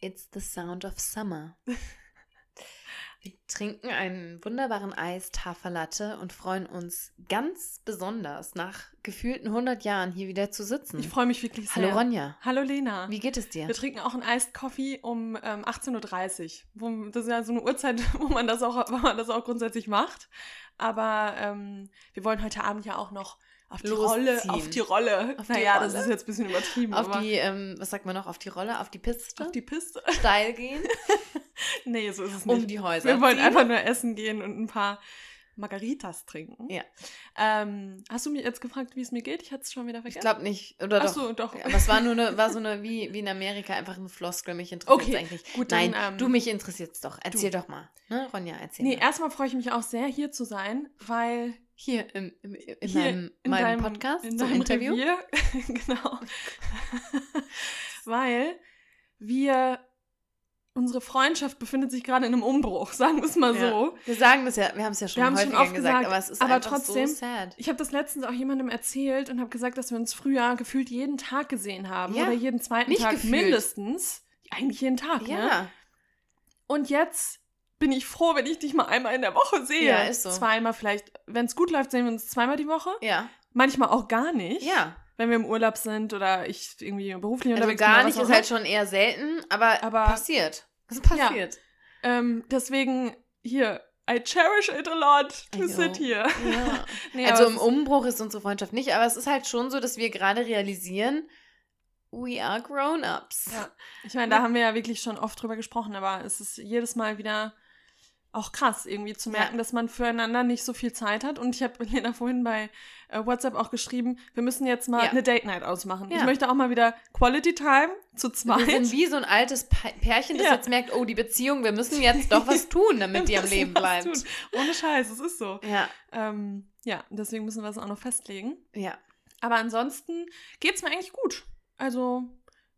It's the sound of summer. Wir trinken einen wunderbaren Eis Tafellatte und freuen uns ganz besonders, nach gefühlten 100 Jahren hier wieder zu sitzen. Ich freue mich wirklich sehr. Hallo Ronja. Hallo Lena. Wie geht es dir? Wir trinken auch einen Iced Coffee um ähm, 18.30 Uhr. Das ist ja so eine Uhrzeit, wo man das auch, wo man das auch grundsätzlich macht. Aber ähm, wir wollen heute Abend ja auch noch auf die. Rolle. Auf die Rolle. Auf die naja, das Rolle. ist jetzt ein bisschen übertrieben. auf die, ähm, was sagt man noch, auf die Rolle, auf die Piste? auf die Piste. steil gehen, nee, so ist es nicht. um die Häuser. Wir wollen ziehen. einfach nur essen gehen und ein paar Margaritas trinken. Ja. Ähm, hast du mir jetzt gefragt, wie es mir geht? Ich hatte es schon wieder Ich vergessen. glaube nicht. Oder Ach doch. so, doch. Ja, Aber es war nur eine, war so eine, wie, wie in Amerika, einfach eine Floskel. Mich interessiert Okay, eigentlich. gut, dann, Nein, ähm, du mich interessiert's doch. Erzähl doch mal. Ne, Ronja, erzähl Nee, mal. erstmal freue ich mich auch sehr, hier zu sein, weil Hier im, im, in hier meinem, in meinem Podcast in deinem Interview. Revier, genau, weil wir unsere Freundschaft befindet sich gerade in einem Umbruch, sagen wir es mal Ja. so. Wir sagen das ja, wir haben es ja schon Wir schon oft gesagt, gesagt, aber es ist aber einfach trotzdem- so sad. Ich habe das letztens auch jemandem erzählt und habe gesagt, dass wir uns früher gefühlt jeden Tag gesehen haben Ja, oder jeden zweiten Tag gefühlt. mindestens. Eigentlich jeden Tag, ne? Ja, Und jetzt bin ich froh, wenn ich dich mal einmal in der Woche sehe. Ja, ist so. Zweimal vielleicht. Wenn es gut läuft, sehen wir uns zweimal die Woche. ja, Manchmal auch gar nicht. ja. Wenn wir im Urlaub sind oder ich irgendwie beruflich Also unterwegs bin. gar nicht ist halt schon eher selten, aber, Aber- passiert. Es passiert. Ähm, deswegen hier, I cherish it a lot to sit here. Ja. Nee, also im Umbruch ist unsere Freundschaft nicht, aber es ist halt schon so, dass wir gerade realisieren, we are grown-ups. Ja. Ich meine, da haben wir ja wirklich schon oft drüber gesprochen, aber es ist jedes Mal wieder auch krass, irgendwie zu merken, Ja. dass man füreinander nicht so viel Zeit hat. Und ich habe Lena vorhin bei äh, WhatsApp auch geschrieben, wir müssen jetzt mal Ja. eine Date Night ausmachen. Ja. Ich möchte auch mal wieder Quality Time zu zweit. Wir sind wie so ein altes Pärchen, das jetzt merkt, oh, die Beziehung, wir müssen jetzt doch was tun, damit die am Leben bleibt. tun. Ohne Scheiß, es ist so. Ja, Ähm, ja, deswegen müssen wir es auch noch festlegen. ja. Aber ansonsten geht's mir eigentlich gut. Also,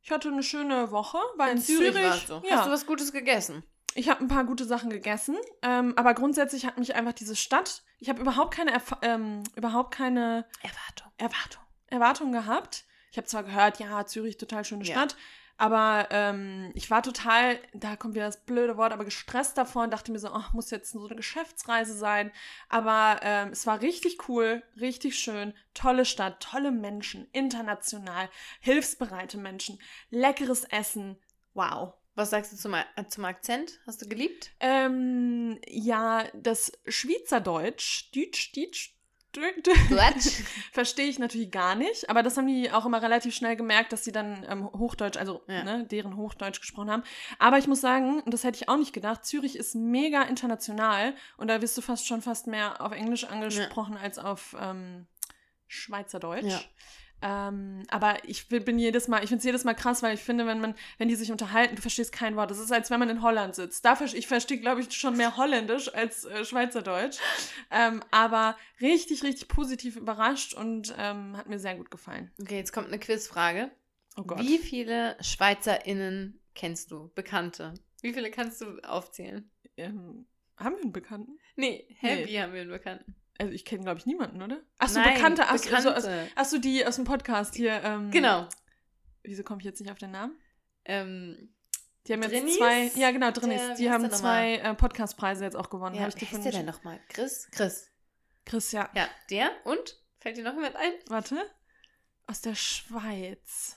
ich hatte eine schöne Woche, war in, Zürich. warst du. Ja. Hast du was Gutes gegessen? Ich habe ein paar gute Sachen gegessen, ähm, aber grundsätzlich hat mich einfach diese Stadt, ich habe überhaupt keine, Erf ähm, überhaupt keine Erwartung. Erwartung, Erwartung gehabt. Ich habe zwar gehört, ja, Zürich total schöne Ja. Stadt, aber ähm, ich war total, da kommt wieder das blöde Wort, aber gestresst davor und dachte mir so, ach, muss jetzt so eine Geschäftsreise sein. Aber ähm, es war richtig cool, richtig schön, tolle Stadt, tolle Menschen, international, hilfsbereite Menschen, leckeres Essen. Wow. Was sagst du zum, äh, zum Akzent? Hast du geliebt? Ähm, ja, das Schweizerdeutsch, Deutsch, Deutsch, Deutsch? verstehe ich natürlich gar nicht, aber das haben die auch immer relativ schnell gemerkt, dass sie dann ähm, Hochdeutsch, also Ja. ne, deren Hochdeutsch gesprochen haben. Aber ich muss sagen, und das hätte ich auch nicht gedacht, Zürich ist mega international und da wirst du fast schon fast mehr auf Englisch angesprochen als auf ähm, Schweizerdeutsch. Ja. Ähm, aber ich bin jedes Mal, ich finde es jedes Mal krass, weil ich finde, wenn man, wenn die sich unterhalten, du verstehst kein Wort. Das ist, als wenn man in Holland sitzt. Da ich verstehe, glaube ich, schon mehr Holländisch als äh, Schweizerdeutsch. Ähm, aber richtig, richtig positiv überrascht und ähm, hat mir sehr gut gefallen. Okay, jetzt kommt eine Quizfrage. Oh Gott. Wie viele SchweizerInnen kennst du? Bekannte? Wie viele kannst du aufzählen? Ähm, haben wir einen Bekannten? Nee, hä, Nee. haben wir einen Bekannten? Also ich kenne, glaube ich, niemanden, oder? Achso, Nein, Bekannte. Achso, Bekannte. Also, achso, die aus dem Podcast hier. Ähm, Genau. Wieso komme ich jetzt nicht auf den Namen? Ähm, Die haben jetzt Drinnies? zwei, ja genau, Drinnies. Der- die haben zwei äh, Podcastpreise jetzt auch gewonnen. ja, ich wie von der denn nochmal? Chris? Chris. Chris, ja. Ja, der und? Fällt dir noch jemand ein? Warte. Aus der Schweiz.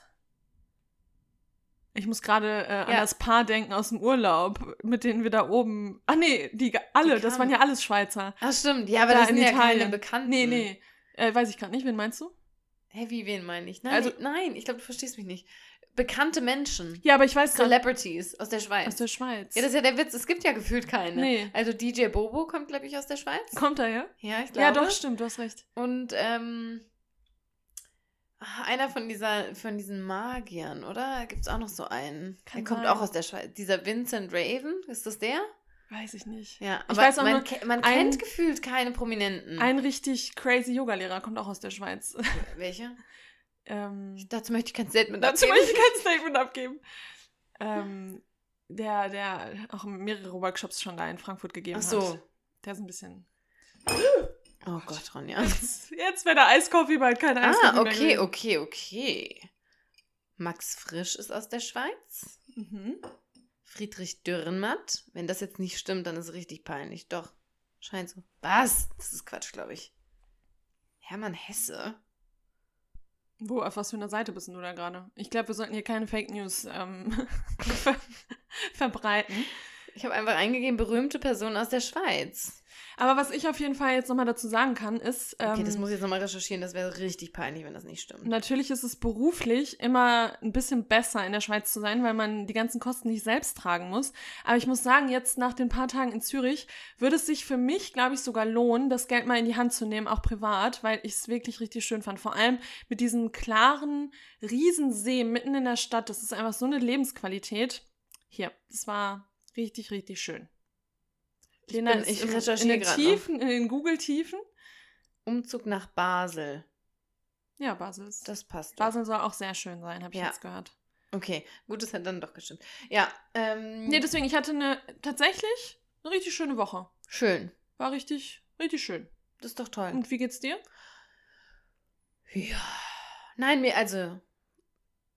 Ich muss gerade äh, an Ja. das Paar denken aus dem Urlaub, mit denen wir da oben. Ah nee, die alle, Die das waren ja alles Schweizer. Ach stimmt, ja, aber Da das in sind ja keine Italien. Bekannten. Nee, nee. Äh, weiß ich gerade nicht, wen meinst du? Hä, wie, wen meine ich? Nein, Also- nein, ich glaube, du verstehst mich nicht. Bekannte Menschen. Ja, aber ich weiß gerade. Celebrities aus der Schweiz. Aus der Schweiz. ja, das ist ja der Witz, es gibt ja gefühlt keine. Nee. Also DJ Bobo kommt, glaube ich, aus der Schweiz. Kommt er, ja? Ja, ich glaube. Ja, doch, stimmt, du hast recht. Und ähm, einer von dieser, von diesen Magiern, oder? Gibt es auch noch so einen? Kann der kommt sein. auch aus der Schweiz. Dieser Vincent Raven, ist das der? Weiß ich nicht. Ja, Ich aber weiß auch man, nur, ke man ein- kennt gefühlt keine Prominenten. Ein richtig crazy Yoga-Lehrer kommt auch aus der Schweiz. Welche? ähm, Dazu möchte ich kein Statement dazu abgeben. möchte ich kein Statement abgeben. Ähm, der, der auch mehrere Workshops schon da in Frankfurt gegeben Ach so. hat. Der ist ein bisschen. Oh Gott, Ronja. Jetzt, jetzt wäre der Eiskoffee bald kein Eiskoffee Ah, mehr okay, gewesen. okay, okay. Max Frisch ist aus der Schweiz. Mhm. Friedrich Dürrenmatt. Wenn das jetzt nicht stimmt, dann ist es richtig peinlich. Doch, scheint so. Was? Das ist Quatsch, glaube ich. Hermann Hesse. Wo, auf was für einer Seite bist du da gerade? Ich glaube, wir sollten hier keine Fake News ähm, ver verbreiten. Ich habe einfach eingegeben, berühmte Person aus der Schweiz. Aber was ich auf jeden Fall jetzt nochmal dazu sagen kann, ist. Ähm, Okay, das muss ich jetzt nochmal recherchieren. Das wäre richtig peinlich, wenn das nicht stimmt. Natürlich ist es beruflich immer ein bisschen besser in der Schweiz zu sein, weil man die ganzen Kosten nicht selbst tragen muss. Aber ich muss sagen, jetzt nach den paar Tagen in Zürich würde es sich für mich, glaube ich, sogar lohnen, das Geld mal in die Hand zu nehmen, auch privat, weil ich es wirklich richtig schön fand. Vor allem mit diesem klaren Riesensee mitten in der Stadt. Das ist einfach so eine Lebensqualität. Hier, das war richtig, richtig schön. Ich ist ich in recherchiere noch. Tiefen, in den Google-Tiefen. Umzug nach Basel. Ja, Basel ist. Das passt. doch. Basel soll auch sehr schön sein, habe ich Ja. jetzt gehört. Okay, gut, das hat dann doch gestimmt. Ja, ähm, Nee, deswegen, ich hatte eine tatsächlich eine richtig schöne Woche. schön. War richtig, richtig schön. Das ist doch toll. Und wie geht's dir? Ja. Nein, mir, also.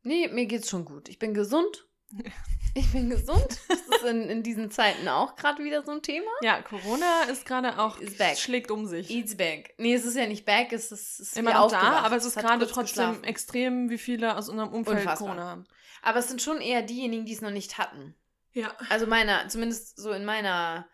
Nee, mir geht's schon gut. Ich bin gesund. Ich bin gesund. In, in diesen Zeiten auch gerade wieder so ein Thema. Ja, Corona ist gerade auch, Ist back. schlägt um sich. Eats back. Nee, es ist ja nicht back, es ist, es ist Immer noch da, aber es ist gerade trotzdem geschlafen. extrem, wie viele aus unserem Umfeld Unfassbar. Corona haben. Aber es sind schon eher diejenigen, die es noch nicht hatten. Ja. Also meiner, zumindest so in meiner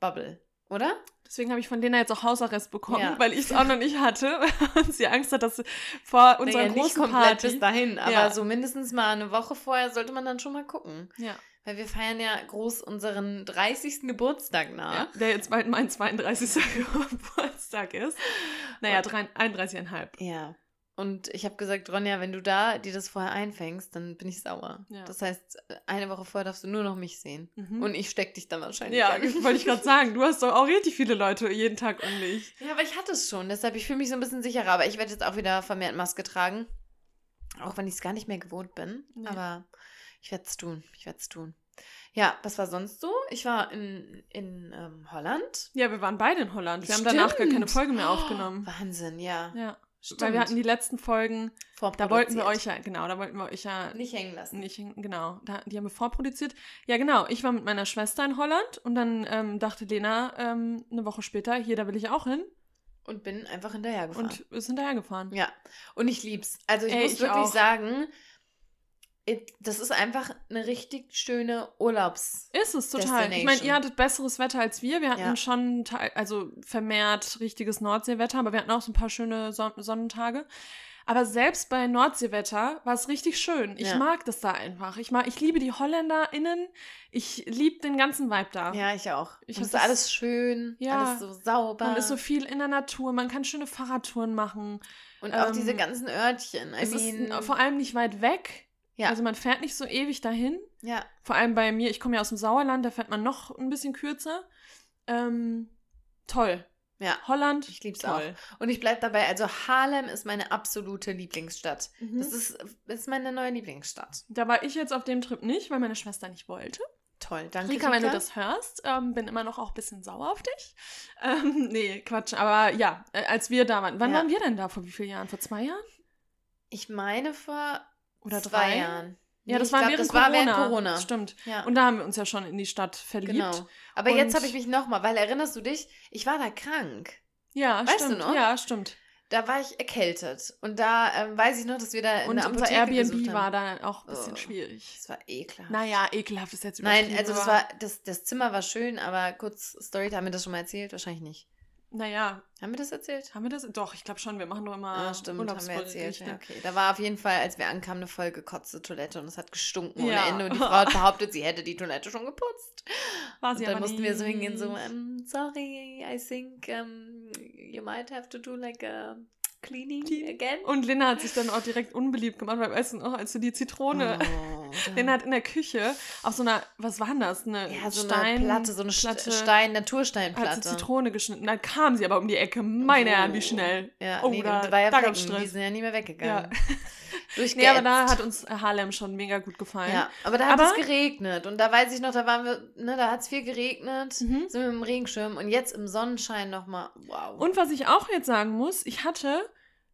Bubble, oder? Deswegen habe ich von Lena jetzt auch Hausarrest bekommen, Ja. weil ich es auch noch nicht hatte und sie Angst hat, dass vor unserer naja, nicht großen komplett Party... bis dahin, aber Ja. so mindestens mal eine Woche vorher sollte man dann schon mal gucken. ja. Weil wir feiern ja groß unseren 30. Geburtstag nach. ja, der jetzt bald mein 32. Geburtstag ist. Naja, drei- 31,5. Ja. Und ich habe gesagt, Ronja, wenn du da dir das vorher einfängst, dann bin ich sauer. Ja. Das heißt, eine Woche vorher darfst du nur noch mich sehen. Mhm. Und ich steck dich dann wahrscheinlich Ja, an. wollte ich gerade sagen. Du hast doch auch richtig viele Leute jeden Tag um dich. Ja, aber ich hatte es schon. Deshalb, ich fühle mich so ein bisschen sicherer. Aber ich werde jetzt auch wieder vermehrt Maske tragen. Auch wenn ich es gar nicht mehr gewohnt bin. Nee. Aber ich werde es tun. Ich werde es tun. Ja, was war sonst so? Ich war in, in ähm, Holland. Ja, wir waren beide in Holland. Wir haben danach gar keine Stimmt. Folge mehr Oh, aufgenommen. Wahnsinn, ja. Ja, Stimmt. weil wir hatten die letzten Folgen, da wollten wir euch ja, genau, da wollten wir euch ja nicht hängen lassen. nicht, genau, da, die haben wir vorproduziert. Ja, genau, ich war mit meiner Schwester in Holland und dann ähm, dachte Lena ähm, eine Woche später, hier, da will ich auch hin Und bin einfach hinterhergefahren. und ist hinterhergefahren. Ja, und ich lieb's. Also ich Ey, muss ich wirklich auch. sagen, das ist einfach eine richtig schöne Urlaubs. Ist es total. Ich meine, ihr hattet besseres Wetter als wir. Wir hatten Ja. schon also vermehrt richtiges Nordseewetter, aber wir hatten auch so ein paar schöne Son Sonnentage. Aber selbst bei Nordseewetter war es richtig schön. Ich Ja. mag das da einfach. Ich mag, ich liebe die HolländerInnen. Ich liebe den ganzen Vibe da. Ja, ich auch. Ich und ist das- alles schön, Ja. alles so sauber. Man ist so viel in der Natur. Man kann schöne Fahrradtouren machen. und auch ähm, diese ganzen Örtchen. I es mean, ist vor allem nicht weit weg. Ja. Also man fährt nicht so ewig dahin. ja, Vor allem bei mir, ich komme ja aus dem Sauerland, da fährt man noch ein bisschen kürzer. Ähm, toll. ja. Holland, Ich lieb's toll. Und ich bleib dabei, also Harlem ist meine absolute Lieblingsstadt. Mhm. Das ist, ist meine neue Lieblingsstadt. Da war ich jetzt auf dem Trip nicht, weil meine Schwester nicht wollte. Toll, danke. Rika, wenn du das hörst, ähm, bin immer noch auch ein bisschen sauer auf dich. Ähm, nee, Quatsch. Aber ja, äh, als wir da waren. Wann Ja. waren wir denn da? Vor wie vielen Jahren? Vor zwei Jahren? Ich meine vor Oder zwei drei? Jahren. Ja, das war, glaub, während das Corona. war während Corona. Stimmt. Ja. Und da haben wir uns ja schon in die Stadt verliebt. Genau. Aber jetzt habe ich mich nochmal, weil erinnerst du dich, ich war da krank. Ja, Weißt du stimmt. noch? Ja, stimmt. Da war ich erkältet. Und da ähm, weiß ich noch, dass wir da in Und der Apotheke Airbnb war da auch ein bisschen Oh. schwierig. Das war ekelhaft. Naja, ekelhaft ist jetzt Nein, übertrieben, also das war, das, das Zimmer war schön, aber kurz Story, haben wir das schon mal erzählt? Wahrscheinlich nicht. Naja, Haben wir das erzählt? haben wir das? Doch, ich glaube schon. Wir machen nur immer Ah, stimmt, haben wir erzählt. Ja, okay. Da war auf jeden Fall, als wir ankamen, eine voll gekotzte Toilette und es hat gestunken ohne Ja. Ende und die Frau hat behauptet, sie hätte die Toilette schon geputzt. War Und sie dann aber mussten wir so hingehen, so, ähm, sorry, I think um, you might have to do like a cleaning Clean. again. Und Lena hat sich dann auch direkt unbeliebt gemacht, weil, weißt du noch, als du die Zitrone. Oh, Lena hat in der Küche auf so einer, was war denn das? Eine ja, so Stein, eine Platte, so eine Platte, St- Stein, Hat sie Natursteinplatte. Zitrone geschnitten. Dann kam sie aber um die Ecke. Meine Oh. Herren, wie schnell. Ja, Oh, nee, da- war ja da Flecken, die sind ja nie mehr weggegangen. Ja. Nee, aber da hat uns Harlem schon mega gut gefallen. Ja, aber da hat Aber- es geregnet und da weiß ich noch, da waren wir, ne, da hat es viel geregnet, Mhm. sind wir dem Regenschirm und jetzt im Sonnenschein nochmal, wow. Und was ich auch jetzt sagen muss, ich hatte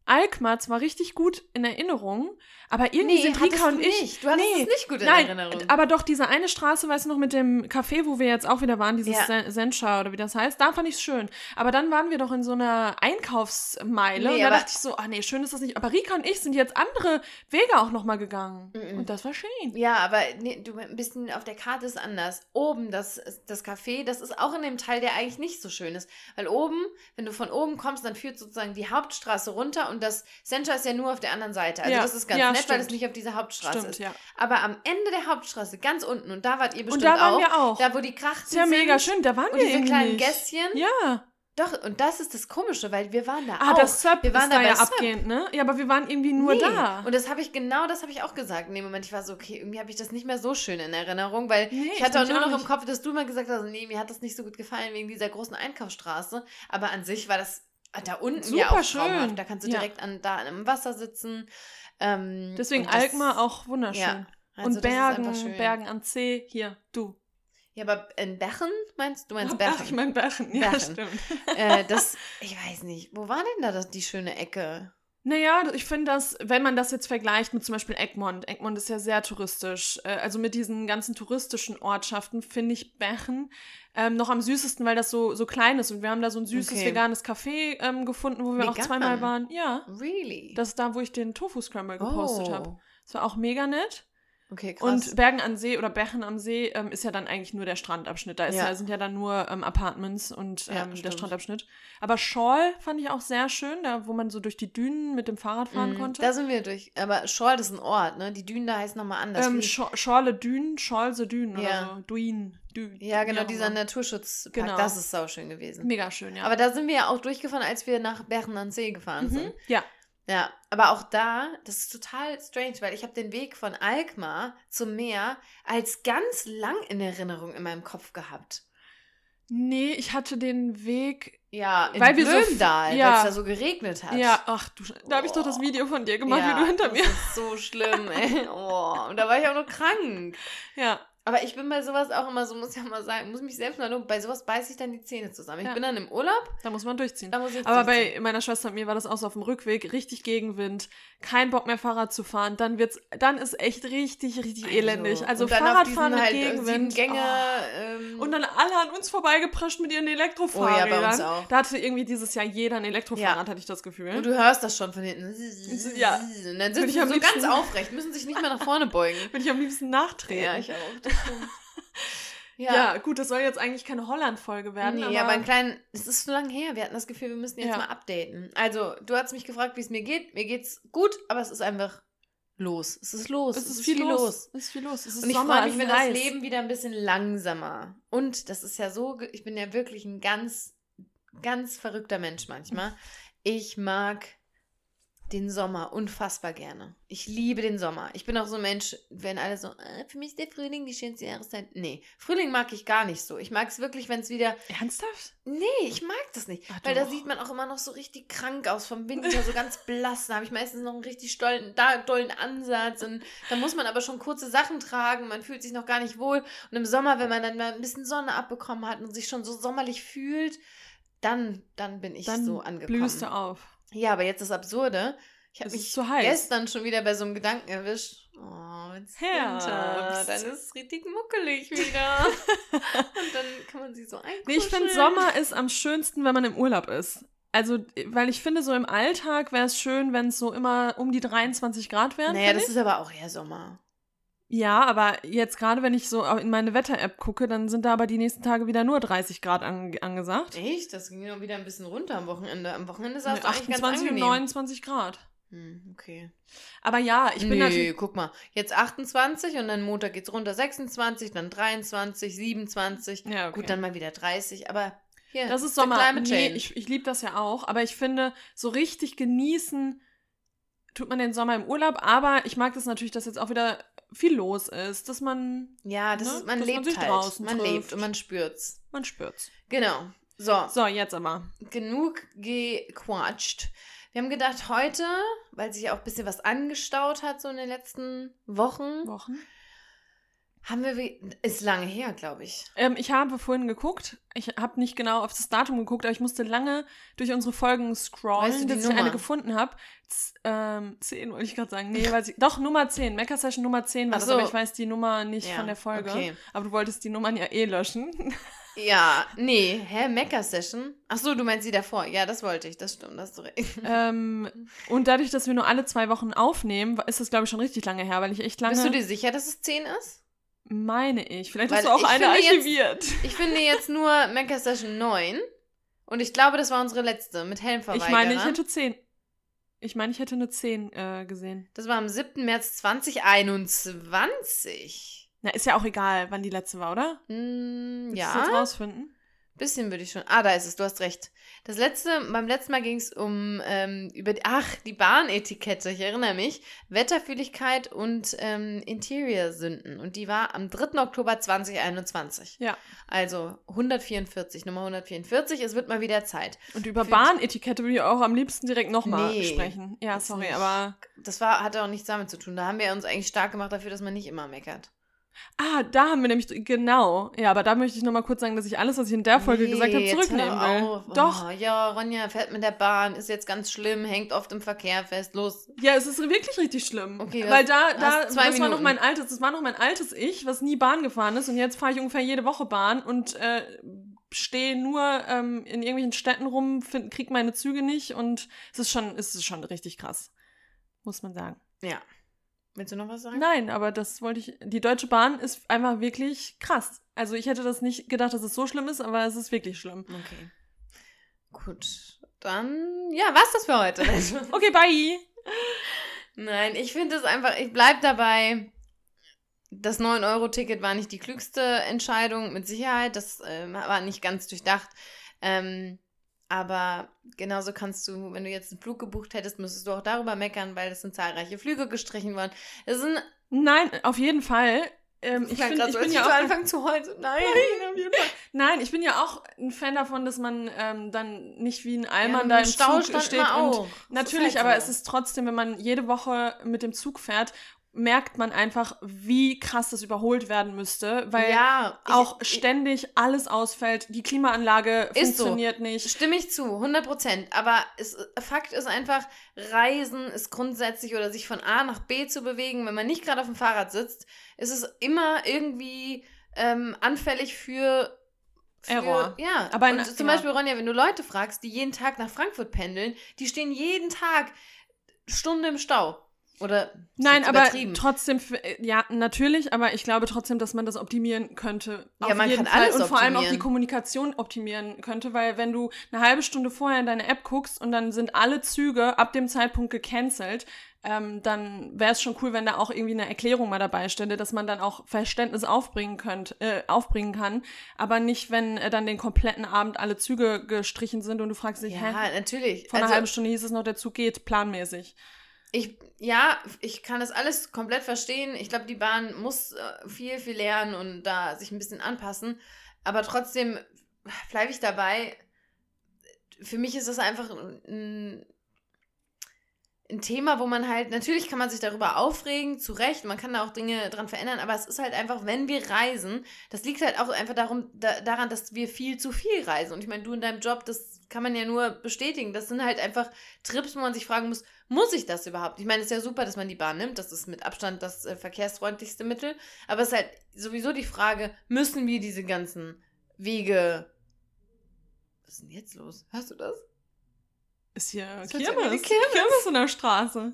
Alkmaar zwar richtig gut in Erinnerung, aber irgendwie sind hattest Rika und ich. Nicht. Du hattest nee, es nicht gut in Nein, Erinnerung. aber doch diese eine Straße, weißt du noch, mit dem Café, wo wir jetzt auch wieder waren, dieses Ja. Sen- Sencha oder wie das heißt, da fand ich es schön. Aber dann waren wir doch in so einer Einkaufsmeile Nee, und da dachte ich so, ah nee, schön ist das nicht. Aber Rika und ich sind jetzt andere Wege auch nochmal gegangen. Mhm. Und das war schön. Ja, aber nee, du ein bisschen auf der Karte ist anders. Oben das, das Café, das ist auch in dem Teil, der eigentlich nicht so schön ist. Weil oben, wenn du von oben kommst, dann führt sozusagen die Hauptstraße runter und das Center ist ja nur auf der anderen Seite. Also Ja, das ist ganz ja, nett, weil es stimmt. nicht auf dieser Hauptstraße Stimmt, ist. ja. Aber am Ende der Hauptstraße, ganz unten, und da wart ihr bestimmt Und da waren auch, wir auch. da wo die Krachten ist ja sind. mega schön, da waren Und wir diese kleinen nicht. Gässchen. Ja. Doch, und das ist das Komische, weil wir waren da Ah, auch. das Sub wir waren ist da da ja Sub. abgehend, ne? Ja, aber wir waren irgendwie nur Nee. da. Und das habe ich, genau das habe ich auch gesagt in dem Moment. Ich war so, okay, irgendwie habe ich das nicht mehr so schön in Erinnerung, weil Nee, ich hatte auch nur auch noch im nicht. Kopf, dass du mal gesagt hast, nee, mir hat das nicht so gut gefallen wegen dieser großen Einkaufsstraße. Aber an sich war das da unten ja Super auch traumhaft. schön. Da kannst du Ja. direkt an, da am Wasser sitzen. Ähm, Deswegen das- Alkmaar auch wunderschön. Ja, also und Bergen. Bergen am See, hier, du. Ja, aber in Bechen meinst du? meinst Ach, Bechen? ich mein Bergen, ja, Berchen. stimmt. äh, das, ich weiß nicht. Wo war denn da das, die schöne Ecke? Naja, ich finde das, wenn man das jetzt vergleicht mit zum Beispiel Egmont, Egmont ist ja sehr touristisch, äh, also mit diesen ganzen touristischen Ortschaften finde ich Bechen ähm, noch am süßesten, weil das so, so klein ist und wir haben da so ein süßes Okay. veganes Café ähm, gefunden, wo wir auch Vegan? zweimal waren. Ja, Really? das ist da, wo ich den Tofu-Scramble gepostet oh. habe. Das war auch mega nett. Okay, krass. Und Bergen am See oder Bechen am See ähm, ist ja dann eigentlich nur der Strandabschnitt. Da Ja. ja. sind ja dann nur ähm, Apartments und Ja, ähm, der. Strandabschnitt. Aber Schorl fand ich auch sehr schön, da wo man so durch die Dünen mit dem Fahrrad fahren Mhm, konnte. Da sind wir durch. Aber Schorl ist ein Ort, ne? Die Dünen da heißen nochmal anders. ähm, Schor- Schorle Dünen, Schorlse Dünen Ja. oder so. Duin, Dü. ja, genau, auch dieser. Naturschutzpark. Genau. Das ist sauschön gewesen. Mega schön, ja. Aber da sind wir ja auch durchgefahren, als wir nach Bergen an See gefahren mhm. sind. Ja. Ja, aber auch da, das ist total strange, weil ich habe den Weg von Alkmaar zum Meer als ganz lang in Erinnerung in meinem Kopf gehabt. Nee, ich hatte den Weg. Ja, in Weil so Blömdal, weil ja. es da so geregnet hat. Ja, ach du, da habe ich doch das Oh. Video von dir gemacht, ja, wie du hinter das mir. ist so schlimm, ey. Oh, und da war ich auch noch krank. Ja. Aber ich bin bei sowas auch immer so, muss ich ja mal sagen, muss mich selbst mal loben, bei sowas beiße ich dann die Zähne zusammen. Ich Ja. bin dann im Urlaub, Da muss man durchziehen. da muss ich Aber durchziehen. bei meiner Schwester und mir war das auch so auf dem Rückweg, richtig Gegenwind, kein Bock mehr Fahrrad zu fahren, dann wird's, dann ist echt richtig, richtig elendig. Also dann auf Fahrradfahren mit halt, Gegenwind. Gänge. oh. Ähm, Und dann alle an uns vorbeigeprescht mit ihren Elektrofahrrädern. Oh ja, bei uns auch. Da hatte irgendwie dieses Jahr jeder ein Elektrofahrrad, hatte ich das Gefühl. und du hörst das schon von hinten. Ja. Und dann sie am so ganz liebsten- aufrecht, müssen sich nicht mehr nach vorne beugen. Würde ich am liebsten nachtreten. Ja, ich auch. Stimmt. Ja. gut, das soll jetzt eigentlich keine Holland-Folge werden. Nee, aber, aber ein kleinen, es ist so lange her, wir hatten das Gefühl, wir müssen jetzt Ja. mal updaten. Also, du hast mich gefragt, wie es mir geht. Mir geht's gut, aber es ist einfach los. Es ist los. es ist viel los. Es ist viel los. Es ist Und ich freue mich, es wenn das. Leben wieder ein bisschen langsamer. Und das ist ja so, ich bin ja wirklich ein ganz, ganz verrückter Mensch manchmal. Ich mag den Sommer unfassbar gerne. Ich liebe den Sommer. Ich bin auch so ein Mensch, wenn alle so, äh, für mich ist der Frühling die schönste Jahreszeit. Nee, Frühling mag ich gar nicht so. Ich mag es wirklich, wenn es wieder Ernsthaft? Nee, ich mag das nicht. Ach, weil da sieht man auch immer noch so richtig krank aus vom Winter, so ganz blass. Da habe ich meistens noch einen richtig stollen, da, dollen Ansatz. Und da muss man aber schon kurze Sachen tragen. Man fühlt sich noch gar nicht wohl. Und im Sommer, wenn man dann mal ein bisschen Sonne abbekommen hat und sich schon so sommerlich fühlt, dann, dann bin ich Dann so angekommen. blühst du auf. Ja, aber jetzt das Absurde. Ich habe mich gestern schon wieder bei so einem Gedanken erwischt. Oh, wenn's Herbst. Winter, dann ist es richtig muckelig wieder. und dann kann man sie so einkuscheln. Nee, ich finde, Sommer ist am schönsten, wenn man im Urlaub ist. Also, weil ich finde, so im Alltag wäre es schön, wenn es so immer um die 23 Grad wären. Naja, das ich. ist aber auch eher Sommer. Ja, aber jetzt gerade, wenn ich so in meine Wetter-App gucke, dann sind da aber die nächsten Tage wieder nur 30 Grad an, angesagt. Echt? Das ging noch wieder ein bisschen runter am Wochenende. Am Wochenende Nee, sah es ganz 28 und angenehm. 29 Grad. Hm, okay. Aber ja, ich bin Nö, natürlich. guck mal. Jetzt 28 und dann Montag geht's runter 26, dann 23, 27. Ja, okay. Gut, dann mal wieder 30. Aber hier, Das ist Sommer. Nee, ich ich liebe das ja auch, aber ich finde, so richtig genießen tut man den Sommer im Urlaub, aber ich mag das natürlich, dass jetzt auch wieder viel los ist, dass man, ja, das ne, ist, man dass man lebt sich halt. draußen man trifft. lebt und man spürt's. man spürt's. Genau. So, So, jetzt aber. genug gequatscht. Wir haben gedacht, heute, weil sich auch ein bisschen was angestaut hat, so in den letzten Wochen, Wochen. Haben wir, wie- ist lange her, glaube ich. Ähm, ich habe vorhin geguckt. Ich habe nicht genau auf das Datum geguckt, aber ich musste lange durch unsere Folgen scrollen, Weißt du die bis ich Nummer? eine gefunden habe. Z- Ähm, 10 wollte ich gerade sagen. Nee, weiß ich. Doch, Nummer 10. Mecha Session Nummer 10 war Ach das, so. aber ich weiß die Nummer nicht Ja, von der Folge. okay. Aber du wolltest die Nummern ja eh löschen. Ja, nee, hä, Mecha-Session? Ach so, du meinst die davor. Ja, das wollte ich, das stimmt, das du recht. ähm, und dadurch, dass wir nur alle zwei Wochen aufnehmen, ist das, glaube ich, schon richtig lange her, weil ich echt lange Bist du dir sicher, dass es 10 ist? Meine ich. Vielleicht Weil hast du auch eine finde jetzt- archiviert. Ich finde jetzt nur Mecha-Session 9 und ich glaube, das war unsere letzte mit Helmverweigerer. Ich meine, ich hätte 10. Ich meine, ich hätte eine 10 äh, gesehen. Das war am 7. März 2021. Na, ist ja auch egal, wann die letzte war, oder? Hm, Willst du das ja, rausfinden? Bisschen würde ich schon. Ah, da ist es, du hast recht. Das letzte, beim letzten Mal ging es um, ähm, über, die, ach, die Bahnetikette, ich erinnere mich. Wetterfühligkeit und ähm, Interior-Sünden. Und die war am 3. Oktober 2021. Ja. Also 144, Nummer 144. Es wird mal wieder Zeit. Und über Für- Bahnetikette würde ich auch am liebsten direkt nochmal Nee, sprechen. Ja, sorry, nicht. aber. Das war, hatte auch nichts damit zu tun. Da haben wir uns eigentlich stark gemacht dafür, dass man nicht immer meckert. Ah, da haben wir nämlich. Genau. Ja, aber da möchte ich nochmal kurz sagen, dass ich alles, was ich in der Folge gesagt habe, zurücknehmen will. auf. Doch. Oh, ja, Ronja fährt mit der Bahn, ist jetzt ganz schlimm, hängt oft im Verkehr fest. Los. Ja, es ist wirklich richtig schlimm. Okay, Weil da, da, das war noch mein altes, das war noch mein altes Ich, was nie Bahn gefahren ist und jetzt fahre ich ungefähr jede Woche Bahn und äh, stehe nur ähm, in irgendwelchen Städten rum, find, krieg meine Züge nicht und es ist schon, es ist schon richtig krass. Muss man sagen. Ja. Willst du noch was sagen? Nein, aber das wollte ich. Die Deutsche Bahn ist einfach wirklich krass. Also ich hätte das nicht gedacht, dass es so schlimm ist, aber es ist wirklich schlimm. Okay. Gut. Dann, ja, was das für heute? Okay, bye. Nein, ich finde es einfach, ich bleib dabei. Das 9-Euro-Ticket war nicht die klügste Entscheidung, mit Sicherheit. Das ähm, war nicht ganz durchdacht. Ähm, aber genauso kannst du, wenn du jetzt einen Flug gebucht hättest, müsstest du auch darüber meckern, weil es sind zahlreiche Flüge gestrichen worden. Es sind, Nein, auf jeden Fall. Ähm, ich, find, ich so, bin ja auch. anfangen zu heulen. Nein. Fall. Nein, ich bin ja auch ein Fan davon, dass man ähm, dann nicht wie ein Allmann Ja, da im Stau Zug steht und. Das Natürlich, halt aber so. es ist trotzdem, wenn man jede Woche mit dem Zug fährt, merkt man einfach, wie krass das überholt werden müsste, weil ja, auch ich- ständig alles ausfällt, die Klimaanlage Ist so. funktioniert nicht. Stimme ich zu, 100 Prozent. Aber es, Fakt ist einfach, Reisen ist grundsätzlich oder sich von A nach B zu bewegen, wenn man nicht gerade auf dem Fahrrad sitzt, ist es immer irgendwie ähm, anfällig für, für Error. Ja, Aber in- zum ja. Beispiel, Ronja, wenn du Leute fragst, die jeden Tag nach Frankfurt pendeln, die stehen jeden Tag Stunde im Stau. Oder Nein, aber trotzdem, äh, ja, natürlich, aber ich glaube trotzdem, dass man das optimieren könnte. Ja, Auf man jeden kann Fall. alles Und vor allem auch die. Kommunikation optimieren könnte, weil wenn du eine halbe Stunde vorher in deine App guckst und dann sind alle Züge ab dem Zeitpunkt gecancelt, ähm, dann wäre es schon cool, wenn da auch irgendwie eine Erklärung mal dabei stände, dass man dann auch Verständnis aufbringen könnt, äh, aufbringen kann, aber nicht, wenn äh, dann den kompletten Abend alle Züge gestrichen sind und du fragst dich, ja, hä? natürlich. Vor einer Also- halben Stunde hieß es noch, der Zug geht planmäßig. Ich, ja, ich kann das alles komplett verstehen. Ich glaube, die Bahn muss äh, viel, viel lernen und da sich ein bisschen anpassen. Aber trotzdem bleibe ich dabei. Für mich ist das einfach ein, ein Thema, wo man halt, natürlich kann man sich darüber aufregen, zu Recht, man kann da auch Dinge dran verändern, aber es ist halt einfach, wenn wir reisen, das liegt halt auch einfach darum, da, daran, dass wir viel zu viel reisen. Und ich meine, du in deinem Job, das kann man ja nur bestätigen. Das sind halt einfach Trips, wo man sich fragen muss, muss ich das überhaupt? Ich meine, es ist ja super, dass man die Bahn nimmt, das ist mit Abstand das äh, verkehrsfreundlichste Mittel, aber es ist halt sowieso die Frage, müssen wir diese ganzen Wege. Was ist denn jetzt los? Hörst du das? Ist hier Das Kirmes. Kirmes. Kirmes in der Straße.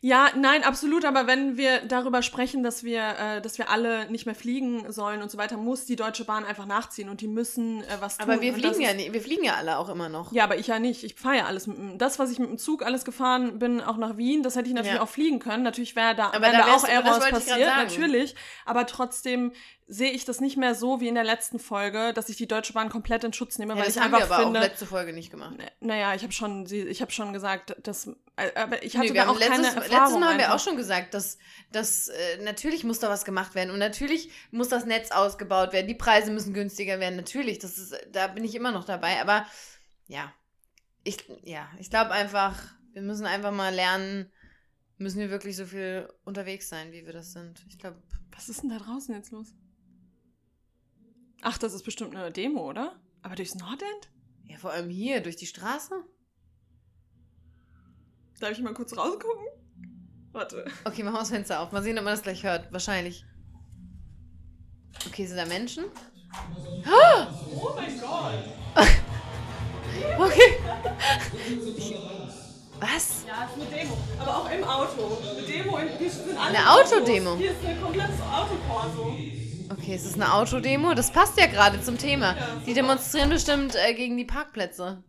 Ja, nein, absolut. Aber wenn wir darüber sprechen, dass wir, äh, dass wir alle nicht mehr fliegen sollen und so weiter, muss die Deutsche Bahn einfach nachziehen und die müssen äh, was tun. Aber wir fliegen ja nicht, wir fliegen ja alle auch immer noch. Ja, aber ich ja nicht. Ich fahre ja alles mit das, was ich mit dem Zug alles gefahren bin, auch nach Wien, das hätte ich natürlich Ja. auch fliegen können. Natürlich wäre da, Aber wären da da, auch Errors passiert, natürlich. Aber trotzdem sehe ich das nicht mehr so wie in der letzten Folge, dass ich die Deutsche Bahn komplett in Schutz nehme, Ja, weil das ich haben wir einfach aber finde. auch letzte Folge nicht gemacht. Naja, ich habe schon, ich habe schon gesagt, dass, äh, aber ich hatte Nee, da auch keine letztes, Erfahrung. letztes Mal haben wir einfach. auch schon gesagt, dass, dass äh, natürlich muss da was gemacht werden und natürlich muss das Netz ausgebaut werden, die Preise müssen günstiger werden, natürlich, das ist, da bin ich immer noch dabei, aber ja, ich, ja, ich glaube einfach, wir müssen einfach mal lernen, müssen wir wirklich so viel unterwegs sein, wie wir das sind. Ich glaube, Was ist denn da draußen jetzt los? Ach, das ist bestimmt eine Demo, oder? Aber durchs Nordend? Ja, vor allem hier, durch die Straße. Darf ich mal kurz rausgucken? Warte. Okay, machen wir das Fenster auf. Mal sehen, ob man das gleich hört. Wahrscheinlich. Okay, sind da Menschen? Oh mein Gott. Okay. Was? Ja, ist eine Demo. Aber auch im Auto. Eine Demo, in, sind alle Eine Autodemo? Hier ist ein komplettes Autokorso. Okay, es ist eine Autodemo. Das passt ja gerade zum Thema. Die demonstrieren bestimmt äh, gegen die Parkplätze.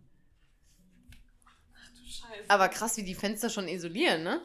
Scheiße. Aber krass, wie die Fenster schon isolieren, ne?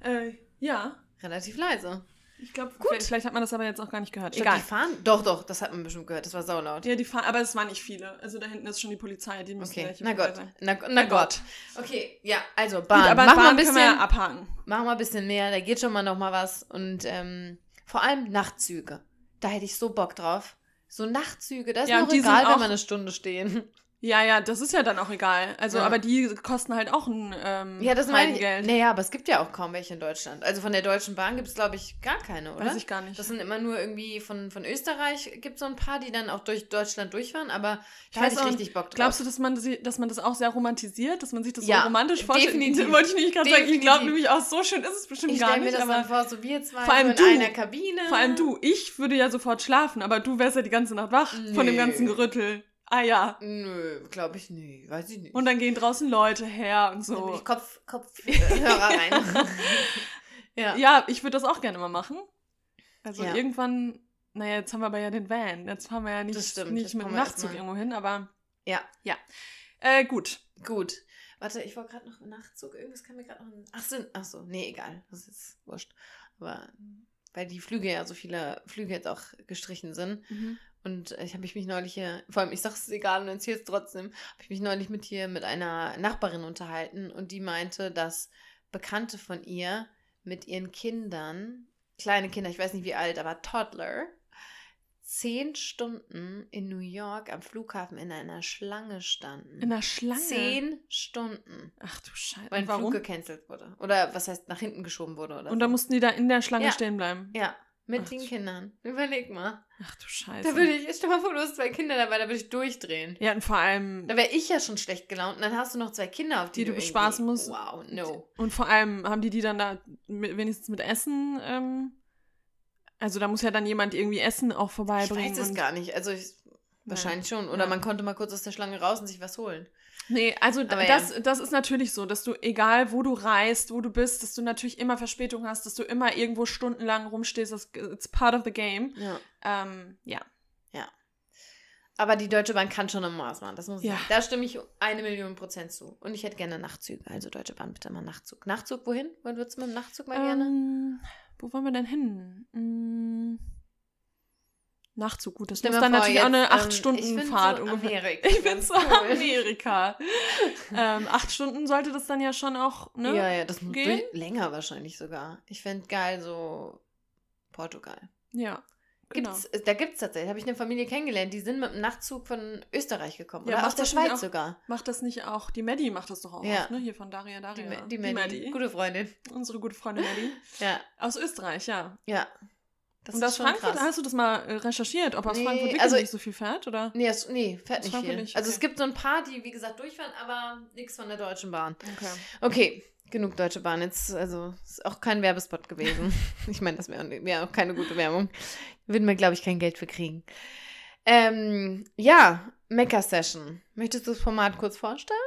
Äh, ja. Relativ leise. Ich glaube, vielleicht, hat man das aber jetzt auch gar nicht gehört. Glaub, Egal. die fahren. Doch, doch, das hat man bestimmt gehört. Das war saulaut. Ja, die fahren, aber es waren nicht viele. Also da hinten ist schon die Polizei, die müssen Okay, gleich na Gott. sein. Na, na Gott. Okay, ja, also Gut, Bahn. aber Mach Bahn mal ein können wir bisschen, abhaken. mach mal ein bisschen mehr. Da geht schon mal noch mal was. Und ähm, vor allem Nachtzüge. Da hätte ich so Bock drauf. So Nachtzüge, das ist Ja, auch die egal, wenn wir eine Stunde stehen. Ja, ja, das ist ja dann auch egal. Also, Ja. aber die kosten halt auch ein ähm, Ja, das meine ich. Heidengeld. Naja, aber es gibt ja auch kaum welche in Deutschland. Also von der Deutschen Bahn gibt es, glaube ich, gar keine, oder? Weiß ich gar nicht. Das sind immer nur irgendwie von, von Österreich gibt es so ein paar, die dann auch durch Deutschland durchfahren, aber Ich da weiß ich richtig Bock drauf. Glaubst du, dass man, sie- dass man das auch sehr romantisiert, dass man sich das Ja, so romantisch vorstellt? definitiv. Wollte ich nämlich gerade sagen. Ich glaube nämlich auch, so schön ist es bestimmt ich gar stelle mir nicht. das aber vor, so wir zwei Vor allem in du. einer Kabine. vor allem du, ich würde ja sofort schlafen, aber du wärst ja die ganze Nacht wach von dem Nö. ganzen Gerüttel. Ah ja. Nö, glaube ich nicht. Weiß ich nicht. Und dann gehen draußen Leute her und Dann bin so. ich Kopf, Kopfhörer rein. ja. Ja, ich würde das auch gerne mal machen. Also Ja. irgendwann, naja, jetzt haben wir aber ja den Van. Jetzt fahren wir ja nicht, stimmt, nicht jetzt mit dem Nachtzug irgendwo hin, aber Ja, ja. Äh, gut. gut. Warte, ich wollte gerade noch einen Nachtzug. Irgendwas kann mir gerade noch. ein- Ach so, ach so, nee, egal. Das ist wurscht. Aber weil die Flüge ja so viele Flüge jetzt auch gestrichen sind. Und ich habe mich neulich hier, vor allem ich sage es egal und erzähle es trotzdem, habe ich mich neulich mit hier mit einer Nachbarin unterhalten und die meinte, dass Bekannte von ihr mit ihren Kindern, kleine Kinder, ich weiß nicht wie alt, aber Toddler, zehn Stunden in New York am Flughafen in einer Schlange standen. In der Schlange. Zehn Stunden. Ach du Scheiße. Weil ein Flug gecancelt wurde. Oder was heißt, nach hinten geschoben wurde oder Und so. dann mussten die da in der Schlange Ja. stehen bleiben. Ja, mit Ach, den du- Kindern. Überleg mal. Ach du Scheiße. Da würde ich, stell mal vor, du hast zwei Kinder dabei, da würde ich durchdrehen. ja, und vor allem, Da wäre ich ja schon schlecht gelaunt und dann hast du noch zwei Kinder, auf die, Die du irgendwie- bespaßen musst. Wow, no. und vor allem haben die die dann da mit, wenigstens mit Essen, ähm, also da muss ja dann jemand irgendwie Essen auch Ich vorbeibringen. weiß es gar nicht. Also ich, wahrscheinlich schon. Oder Ja. man konnte mal kurz aus der Schlange raus und sich was holen. Nee, also Aber das, das ist natürlich so, dass du, egal wo du reist, wo du bist, dass du natürlich immer Verspätung hast, dass du immer irgendwo stundenlang rumstehst. Das, it's part of the game. Ja. Ähm, ja. Aber die Deutsche Bahn kann schon ein Maß machen. Das muss ich Ja. Da stimme ich eine Million Prozent zu. Und ich hätte gerne Nachtzüge. Also Deutsche Bahn, bitte mal Nachtzug. Nachtzug wohin? Wohin würdest du mit dem Nachtzug mal gerne? Ähm, wo wollen wir denn hin? Nachtzug, gut, das Stell muss dann vor, natürlich auch eine jetzt, ähm, 8-Stunden-Fahrt ich find so ungefähr. Amerika Ich bin so cool. Amerika. ähm, acht Stunden sollte das dann ja schon auch, ne? Ja, ja, das Gehen? länger wahrscheinlich sogar. Ich fände geil so Portugal. Ja, genau. Gibt's, äh, Da gibt es tatsächlich, habe ich eine Familie kennengelernt, die sind mit dem Nachtzug von Österreich gekommen. Ja, oder aus der Schweiz auch- sogar. Macht das nicht auch, die Maddie macht das doch auch Ja. oft, ne? Hier von Daria Die, Daria. Ma- die, Maddie, Maddie. Gute Freundin. Unsere gute Freundin Maddie. Ja, Aus Österreich, ja. ja. Das Und ist aus schon Frankfurt, krass. hast du das mal äh, recherchiert, ob aus Nee, Frankfurt wirklich also- nicht so viel fährt, oder? Nee, das, nee, fährt nicht viel. nicht, Also okay. es gibt so ein paar, die, wie gesagt, durchfahren, aber nichts von der Deutschen Bahn. Okay. Okay, genug Deutsche Bahn. Jetzt, also, ist auch kein Werbespot gewesen. ich meine, das wäre wär auch keine gute Werbung. Würden wir, glaube ich, kein Geld für kriegen. Ähm, ja, Mecha-Session. Möchtest du das Format kurz vorstellen?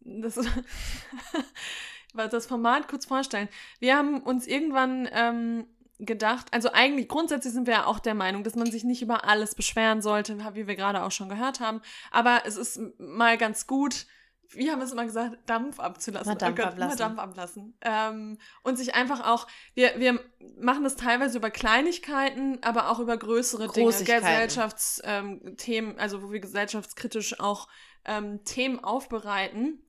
Das, weil das Format kurz vorstellen. Wir haben uns irgendwann ähm, gedacht, also eigentlich grundsätzlich sind wir ja auch der Meinung, dass man sich nicht über alles beschweren sollte, wie wir gerade auch schon gehört haben. Aber es ist mal ganz gut, wie haben wir es immer gesagt, Dampf abzulassen. Mal Dampf Gott, ablassen. Mal Dampf ablassen. Ähm, und sich einfach auch, wir, wir machen das teilweise über Kleinigkeiten, aber auch über größere Dinge. Gesellschaftsthemen, ähm, also wo wir gesellschaftskritisch auch ähm, Themen aufbereiten.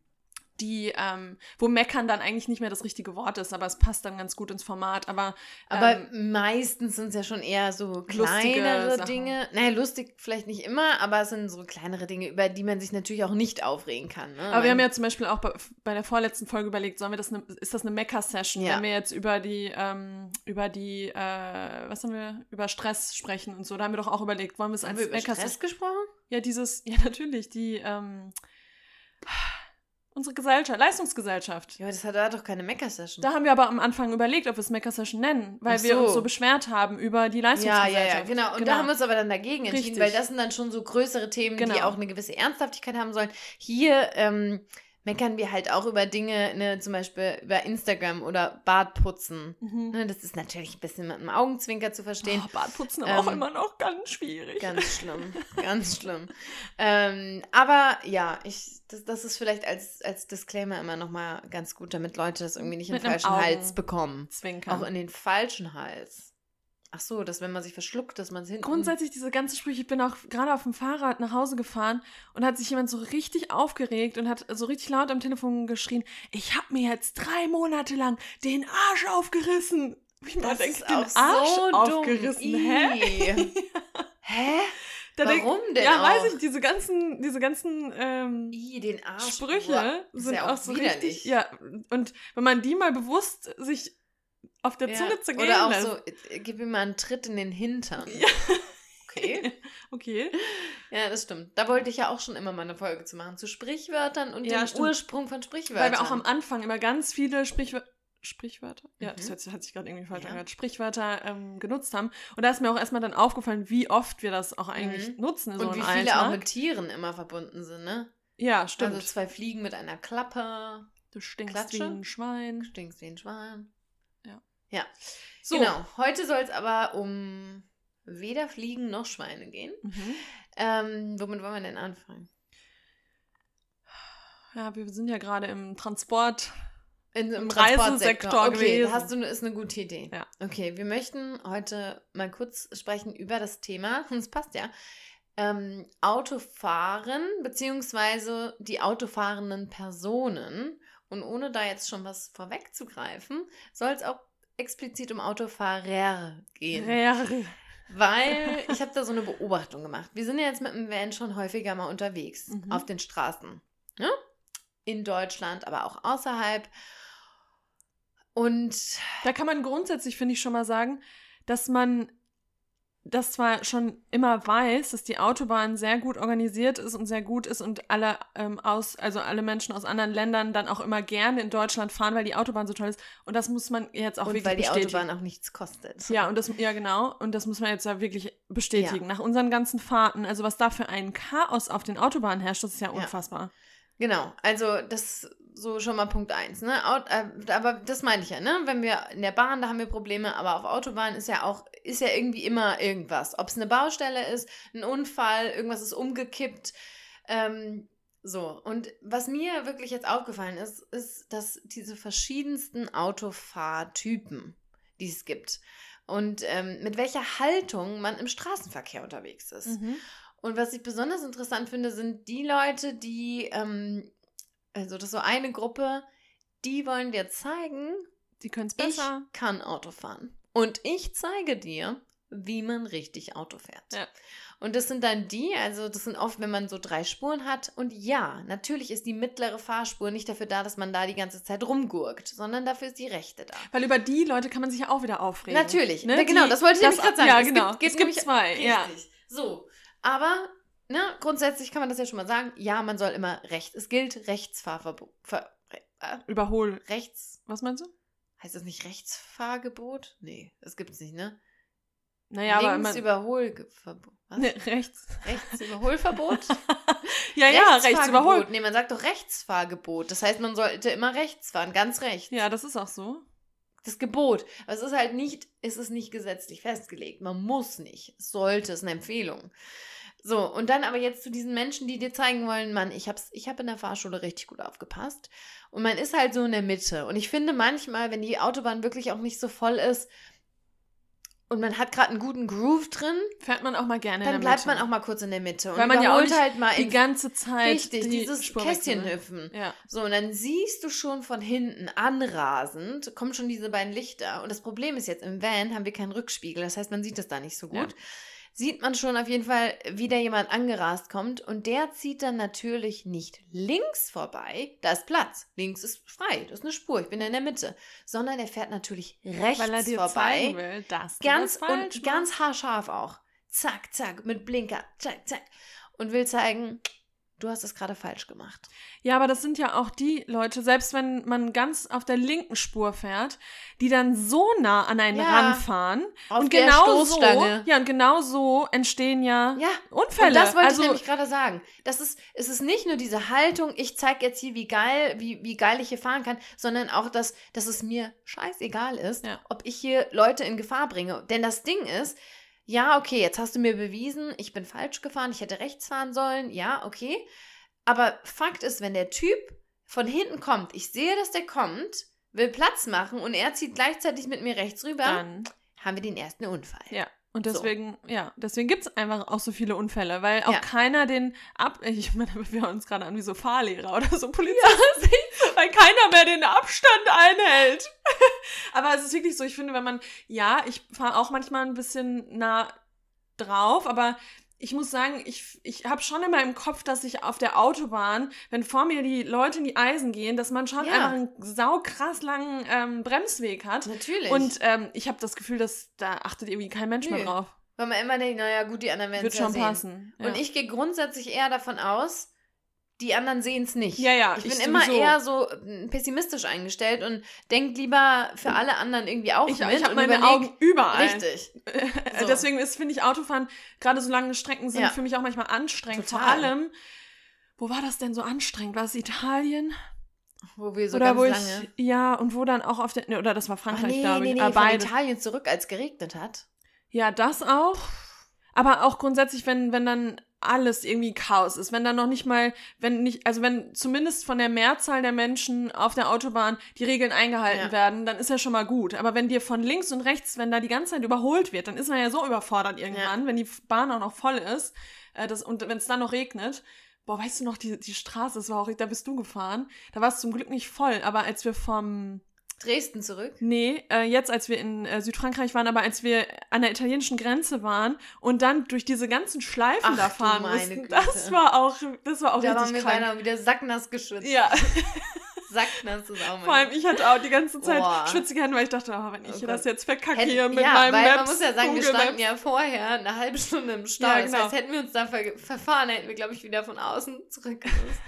Die, ähm, wo meckern dann eigentlich nicht mehr das richtige Wort ist, aber es passt dann ganz gut ins Format. Aber, Aber ähm, meistens sind es ja schon eher so kleinere. Dinge. Naja, lustig vielleicht nicht immer, aber es sind so kleinere Dinge, über die man sich natürlich auch nicht aufregen kann. Ne? aber wir haben ja zum Beispiel auch bei, bei der vorletzten Folge überlegt, sollen wir das ne, ist das eine Mecker-Session, Ja. wenn wir jetzt über die, ähm, über die, äh, was haben wir, über Stress sprechen und so. Da haben wir doch auch überlegt, wollen wir es als Mecker-Session. Stress gesprochen? Ja, dieses, ja natürlich, die, ähm, unsere Gesellschaft, Leistungsgesellschaft. Ja, aber das hat da doch keine Mecker-Session. Da haben wir aber am Anfang überlegt, ob wir es Mecker Session nennen, weil Ach wir uns so. so beschwert haben über die Ja, Leistungsgesellschaft. ja, ja, genau. Und da haben wir uns aber dann dagegen entschieden, Richtig. weil das sind dann schon so größere Themen, die Genau. auch eine gewisse Ernsthaftigkeit haben sollen. Hier ähm, meckern wir halt auch über Dinge, ne, zum Beispiel über Instagram oder Bartputzen. Mhm. Ne, das ist natürlich ein bisschen mit einem Augenzwinker zu verstehen. Oh, Bartputzen aber auch Ähm, immer noch ganz schwierig. Ganz schlimm, ganz schlimm. Ähm, aber ja, ich, das, das ist vielleicht als, als Disclaimer immer nochmal ganz gut, damit Leute das irgendwie nicht in den falschen Hals bekommen. Zwinkern. Auch in den falschen Hals. Ach so, dass wenn man sich verschluckt, dass man es hinten... Grundsätzlich diese ganze Sprüche, ich bin auch gerade auf dem Fahrrad nach Hause gefahren und hat sich jemand so richtig aufgeregt und hat so richtig laut am Telefon geschrien, ich habe mir jetzt drei Monate lang den Arsch aufgerissen. Man Das denkt, ist den Arsch so dumm. aufgerissen. Hä? Ih. Hä? Da denk- Warum denn Ja, auch? weiß ich, diese ganzen, diese ganzen ähm, I, den Arsch. Sprüche Boah, sind ja auch, auch so widerlich. richtig. Ja, und wenn man die mal bewusst sich auf der Ja. Zunge zergehen Oder auch lässt. so, äh, gib ihm mal einen Tritt in den Hintern. Ja. Okay. Okay. Ja, das stimmt. Da wollte ich ja auch schon immer mal eine Folge zu machen. Zu Sprichwörtern und Ja, dem stimmt. Ursprung von Sprichwörtern. Weil wir auch am Anfang immer ganz viele Sprichwörter. Sprichwörter? Ja, Mhm. das hat, hat sich gerade irgendwie falsch Ja. angehört. Sprichwörter ähm, genutzt haben. Und da ist mir auch erstmal dann aufgefallen, wie oft wir das auch eigentlich Mhm. nutzen in so Und wie viele auch Alltag. mit Tieren immer verbunden sind, ne? ja, stimmt. Also zwei Fliegen mit einer Klappe. du stinkst Klatsche. wie ein Schwein. Stinkst wie ein Schwan. Ja. So. Genau. Heute soll es aber um weder Fliegen noch Schweine gehen. Mhm. Ähm, womit wollen wir denn anfangen? Ja, wir sind ja gerade im Transport. In, Im Transportsektor. Reisesektor okay, gewesen. Hast du, ist eine gute Idee. Ja. Okay, wir möchten heute mal kurz sprechen über das Thema, es passt ja, ähm, Autofahren beziehungsweise die autofahrenden Personen. Und ohne da jetzt schon was vorwegzugreifen, soll es auch explizit um Autofahrer gehen. Rare. Weil ich habe da so eine Beobachtung gemacht. Wir sind ja jetzt mit dem Van schon häufiger mal unterwegs Mhm. auf den Straßen. Ne? In Deutschland, aber auch außerhalb. Und Da kann man grundsätzlich, finde ich, schon mal sagen, dass man das zwar schon immer weiß, dass die Autobahn sehr gut organisiert ist und sehr gut ist und alle ähm, aus, also alle Menschen aus anderen Ländern dann auch immer gerne in Deutschland fahren, weil die Autobahn so toll ist. Und das muss man jetzt auch und wirklich weil die bestätigen. Autobahn auch nichts kostet. Ja, und das, ja, genau. Und das muss man jetzt ja wirklich bestätigen. Nach unseren ganzen Fahrten, also was da für ein Chaos auf den Autobahnen herrscht, das ist ja Ja. unfassbar. Genau, also das so schon mal Punkt eins, ne? Aut äh, aber das meine ich ja, ne? Wenn wir in der Bahn, da haben wir Probleme, aber auf Autobahn ist ja auch, ist ja irgendwie immer irgendwas. Ob es eine Baustelle ist, ein Unfall, irgendwas ist umgekippt. Ähm, so, und was mir wirklich jetzt aufgefallen ist, ist, dass diese verschiedensten Autofahrtypen, die es gibt, und ähm, mit welcher Haltung man im Straßenverkehr unterwegs ist. Mhm. Und was ich besonders interessant finde, sind die Leute, die, ähm, also das ist so eine Gruppe, die wollen dir zeigen, Die können es ich besser. kann Auto fahren. Und ich zeige dir, wie man richtig Auto fährt. Ja. Und das sind dann die, also das sind oft, wenn man so drei Spuren hat. Und ja, natürlich ist die mittlere Fahrspur nicht dafür da, dass man da die ganze Zeit rumgurkt, sondern dafür ist die rechte da. Weil über die Leute kann man sich ja auch wieder aufregen. Natürlich, Ne? genau, das wollte ich nämlich gerade sagen. Ja, Es genau. gibt- gibt es gibt zwei. Ja. Richtig. So, aber ne, grundsätzlich kann man das ja schon mal sagen. Ja, man soll immer rechts. Es gilt Rechtsfahrverbot. Ver, äh, Überhol. rechts. Was meinst du? Heißt das nicht Rechtsfahrgebot? Nee, das gibt's nicht, ne? Naja, aber Links man, Überholverbot. Was? ne, rechts. Rechtsüberholverbot? Ja, ja, rechts Rechtsfahrgebot. überholt. Nee, man sagt doch Rechtsfahrgebot. Das heißt, man sollte immer rechts fahren, ganz rechts. Ja, das ist auch so. Das Gebot. Aber es ist halt nicht, es ist nicht gesetzlich festgelegt. Man muss nicht. Es sollte, es ist eine Empfehlung. So, und dann aber jetzt zu diesen Menschen, die dir zeigen wollen, Mann, ich hab's, ich habe in der Fahrschule richtig gut aufgepasst. Und man ist halt so in der Mitte. Und ich finde manchmal, wenn die Autobahn wirklich auch nicht so voll ist, und man hat gerade einen guten Groove drin, Fährt man auch mal gerne dann in der bleibt man auch mal kurz in der Mitte und Weil man ja auch halt mal die ganze Zeit richtig die dieses Spur Kästchen hüpfen. Ja. So, und dann siehst du schon von hinten anrasend, kommen schon diese beiden Lichter. Und das Problem ist jetzt, im Van haben wir keinen Rückspiegel. Das heißt, man sieht das da nicht so gut. Ja. Sieht man schon auf jeden Fall, wie da jemand angerast kommt. Und der zieht dann natürlich nicht links vorbei. Da ist Platz. Links ist frei. Das ist eine Spur. Ich bin in der Mitte. Sondern er fährt natürlich rechts Weil er dir vorbei. will, dass Ganz falsch und ganz haarscharf auch. Zack, zack, mit Blinker, zack, zack. Und will zeigen, du hast es gerade falsch gemacht. Ja, aber das sind ja auch die Leute, selbst wenn man ganz auf der linken Spur fährt, die dann so nah an einen Ja. ranfahren. Auf und der genau so, Stoßstange. ja, und genau so entstehen ja, Ja, Unfälle. Und das wollte also, ich nämlich gerade sagen. Das ist, es ist nicht nur diese Haltung, ich zeige jetzt hier, wie geil, wie, wie geil ich hier fahren kann, sondern auch, dass, dass es mir scheißegal ist, Ja. ob ich hier Leute in Gefahr bringe. Denn das Ding ist, ja, okay, jetzt hast du mir bewiesen, ich bin falsch gefahren, ich hätte rechts fahren sollen, ja, okay. Aber Fakt ist, wenn der Typ von hinten kommt, ich sehe, dass der kommt, will Platz machen und er zieht gleichzeitig mit mir rechts rüber, dann haben wir den ersten Unfall. Ja. Und So. deswegen, ja, deswegen gibt es einfach auch so viele Unfälle, weil auch Ja. keiner den ab. Ich meine, wir hören uns gerade an wie so Fahrlehrer oder so Polizisten, weil keiner mehr den Abstand einhält. Aber es ist wirklich so, ich finde, wenn man, ja, ich fahre auch manchmal ein bisschen nah drauf, aber ich muss sagen, ich, ich habe schon immer im Kopf, dass ich auf der Autobahn, wenn vor mir die Leute in die Eisen gehen, dass man schon Ja. einfach einen saukrass langen ähm, Bremsweg hat. Natürlich. Und ähm, ich habe das Gefühl, dass da achtet irgendwie kein Mensch mehr Nö. drauf. weil man immer denkt, naja, gut, die anderen werden Wird schon sehen. passen. Ja. Und ich gehe grundsätzlich eher davon aus, die anderen sehen es nicht. Ja, ja, Ich ich bin immer sowieso. eher so mm, pessimistisch eingestellt und denk lieber für alle anderen irgendwie auch ich, mit ich habe meine überleg, Augen überall. Richtig. So. Deswegen finde ich, Autofahren, gerade so lange Strecken sind Ja. für mich auch manchmal anstrengend. Vor Total. allem, wo war das denn so anstrengend? War es Italien? Wo wir so oder ganz wo lange. ich, ja, und wo dann auch auf der, ne, oder das war Ach, Frankreich, nee, glaube ich. nee, nee, von. Italien zurück, als geregnet hat. Ja, das auch. Aber auch grundsätzlich, wenn, wenn dann alles irgendwie Chaos ist, wenn dann noch nicht mal, wenn nicht, also wenn zumindest von der Mehrzahl der Menschen auf der Autobahn die Regeln eingehalten Ja. werden, dann ist ja schon mal gut. Aber wenn dir von links und rechts, wenn da die ganze Zeit überholt wird, dann ist man ja so überfordert irgendwann, wenn die Bahn auch noch voll ist, äh, das, und wenn es dann noch regnet. Boah, weißt du noch, die, die Straße, das war auch, da bist du gefahren. Da war es zum Glück nicht voll, aber als wir vom, Dresden zurück. Nee, äh, jetzt, als wir in äh, Südfrankreich waren, aber als wir an der italienischen Grenze waren und dann durch diese ganzen Schleifen Ach da fahren mussten, Güte. das war auch, das war auch da waren richtig wir krank. beinahe wieder sacknass geschützt. Ja, Sacknass ist auch mal. vor allem ich hatte auch die ganze Zeit Boah. schwitzige Hände, weil ich dachte, oh, wenn ich Oh das jetzt verkacke Hätten- hier mit ja, meinem weil Maps, man muss ja sagen, wir standen ja vorher eine halbe Stunde im Stau. Ja, Das genau. heißt, hätten wir uns da ver verfahren, hätten wir, glaube ich, wieder von außen zurückgemusst.